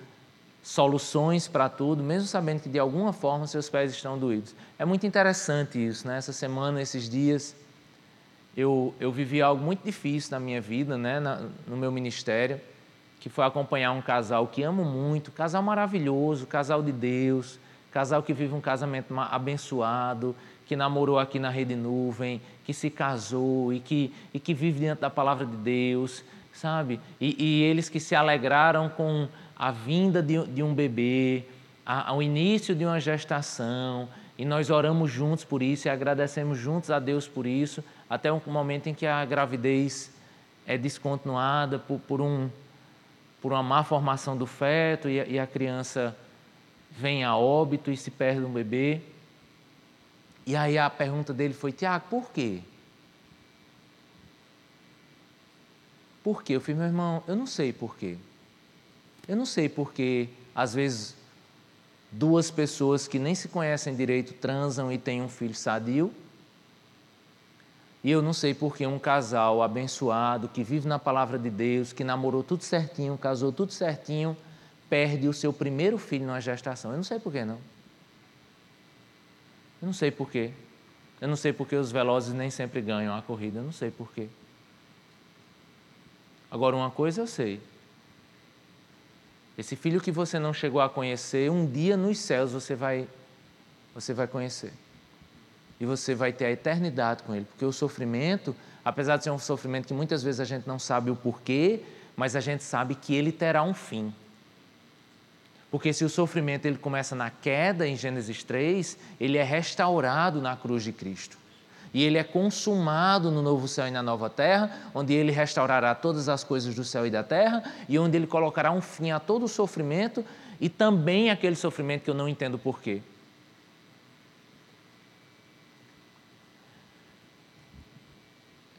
soluções para tudo, mesmo sabendo que de alguma forma seus pés estão doídos. É muito interessante isso, né? Essa semana, esses dias, eu, eu vivi algo muito difícil na minha vida, né? Na, no meu ministério, que foi acompanhar um casal que amo muito, casal maravilhoso, casal de Deus, casal que vive um casamento abençoado, que namorou aqui na Rede Nuvem, que se casou e que, e que vive diante da palavra de Deus, sabe? E, e eles que se alegraram com a vinda de, de um bebê, a, ao início de uma gestação, e nós oramos juntos por isso e agradecemos juntos a Deus por isso, até um momento em que a gravidez é descontinuada por, por, um, por uma má formação do feto e a, e a criança vem a óbito e se perde um bebê. E aí a pergunta dele foi: Tiago, por quê? Por quê? Eu falei, meu irmão, eu não sei por quê. Eu não sei porque, às vezes, duas pessoas que nem se conhecem direito transam e têm um filho sadio. E eu não sei porque um casal abençoado, que vive na palavra de Deus, que namorou tudo certinho, casou tudo certinho, perde o seu primeiro filho numa gestação. Eu não sei porquê, não. Eu não sei porquê. Eu não sei porque os velozes nem sempre ganham a corrida. Eu não sei porquê. Agora, uma coisa eu sei esse filho que você não chegou a conhecer, um dia nos céus você vai você vai conhecer. E você vai ter a eternidade com ele, porque o sofrimento, apesar de ser um sofrimento que muitas vezes a gente não sabe o porquê, mas a gente sabe que ele terá um fim. Porque se o sofrimento ele começa na queda em Gênesis 3, ele é restaurado na cruz de Cristo e ele é consumado no novo céu e na nova terra, onde ele restaurará todas as coisas do céu e da terra e onde ele colocará um fim a todo o sofrimento e também aquele sofrimento que eu não entendo porquê.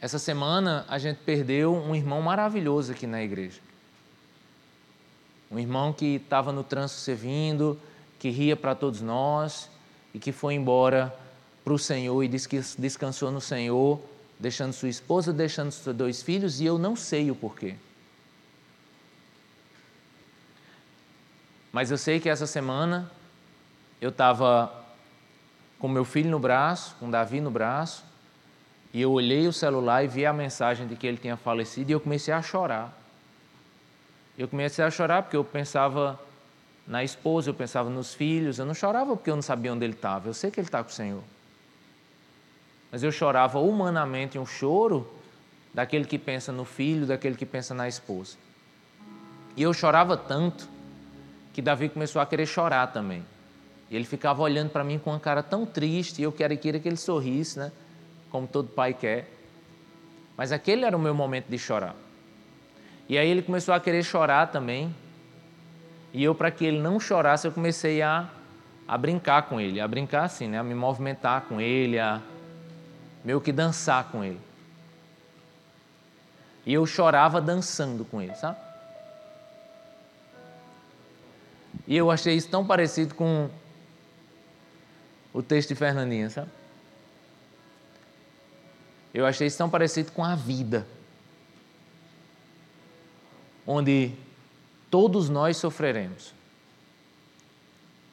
Essa semana a gente perdeu um irmão maravilhoso aqui na igreja. Um irmão que estava no trânsito servindo, que ria para todos nós e que foi embora para o Senhor e disse que descansou no Senhor, deixando sua esposa, deixando seus dois filhos, e eu não sei o porquê. Mas eu sei que essa semana eu estava com meu filho no braço, com Davi no braço, e eu olhei o celular e vi a mensagem de que ele tinha falecido e eu comecei a chorar. Eu comecei a chorar porque eu pensava na esposa, eu pensava nos filhos, eu não chorava porque eu não sabia onde ele estava, eu sei que ele está com o Senhor. Mas eu chorava humanamente um choro daquele que pensa no filho, daquele que pensa na esposa. E eu chorava tanto que Davi começou a querer chorar também. E ele ficava olhando para mim com uma cara tão triste, e eu queria, queria que ele sorrisse, né? Como todo pai quer. Mas aquele era o meu momento de chorar. E aí ele começou a querer chorar também. E eu, para que ele não chorasse, eu comecei a, a brincar com ele, a brincar assim, né? A me movimentar com ele, a meio que dançar com ele. E eu chorava dançando com ele, sabe? E eu achei isso tão parecido com o texto de Fernandinha, sabe? Eu achei isso tão parecido com a vida, onde todos nós sofreremos.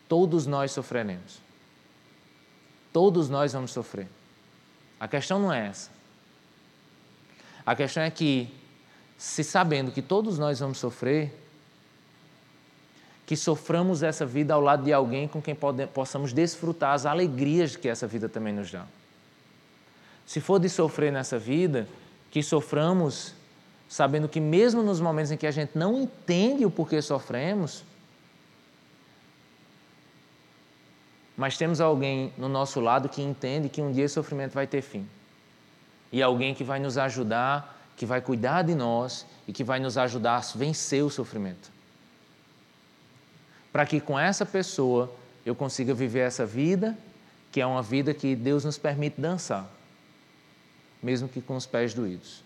Todos nós sofreremos. Todos nós vamos sofrer. A questão não é essa. A questão é que, se sabendo que todos nós vamos sofrer, que soframos essa vida ao lado de alguém com quem pode, possamos desfrutar as alegrias que essa vida também nos dá. Se for de sofrer nessa vida, que soframos sabendo que, mesmo nos momentos em que a gente não entende o porquê sofremos, mas temos alguém no nosso lado que entende que um dia esse sofrimento vai ter fim. E alguém que vai nos ajudar, que vai cuidar de nós e que vai nos ajudar a vencer o sofrimento. Para que com essa pessoa eu consiga viver essa vida, que é uma vida que Deus nos permite dançar, mesmo que com os pés doídos.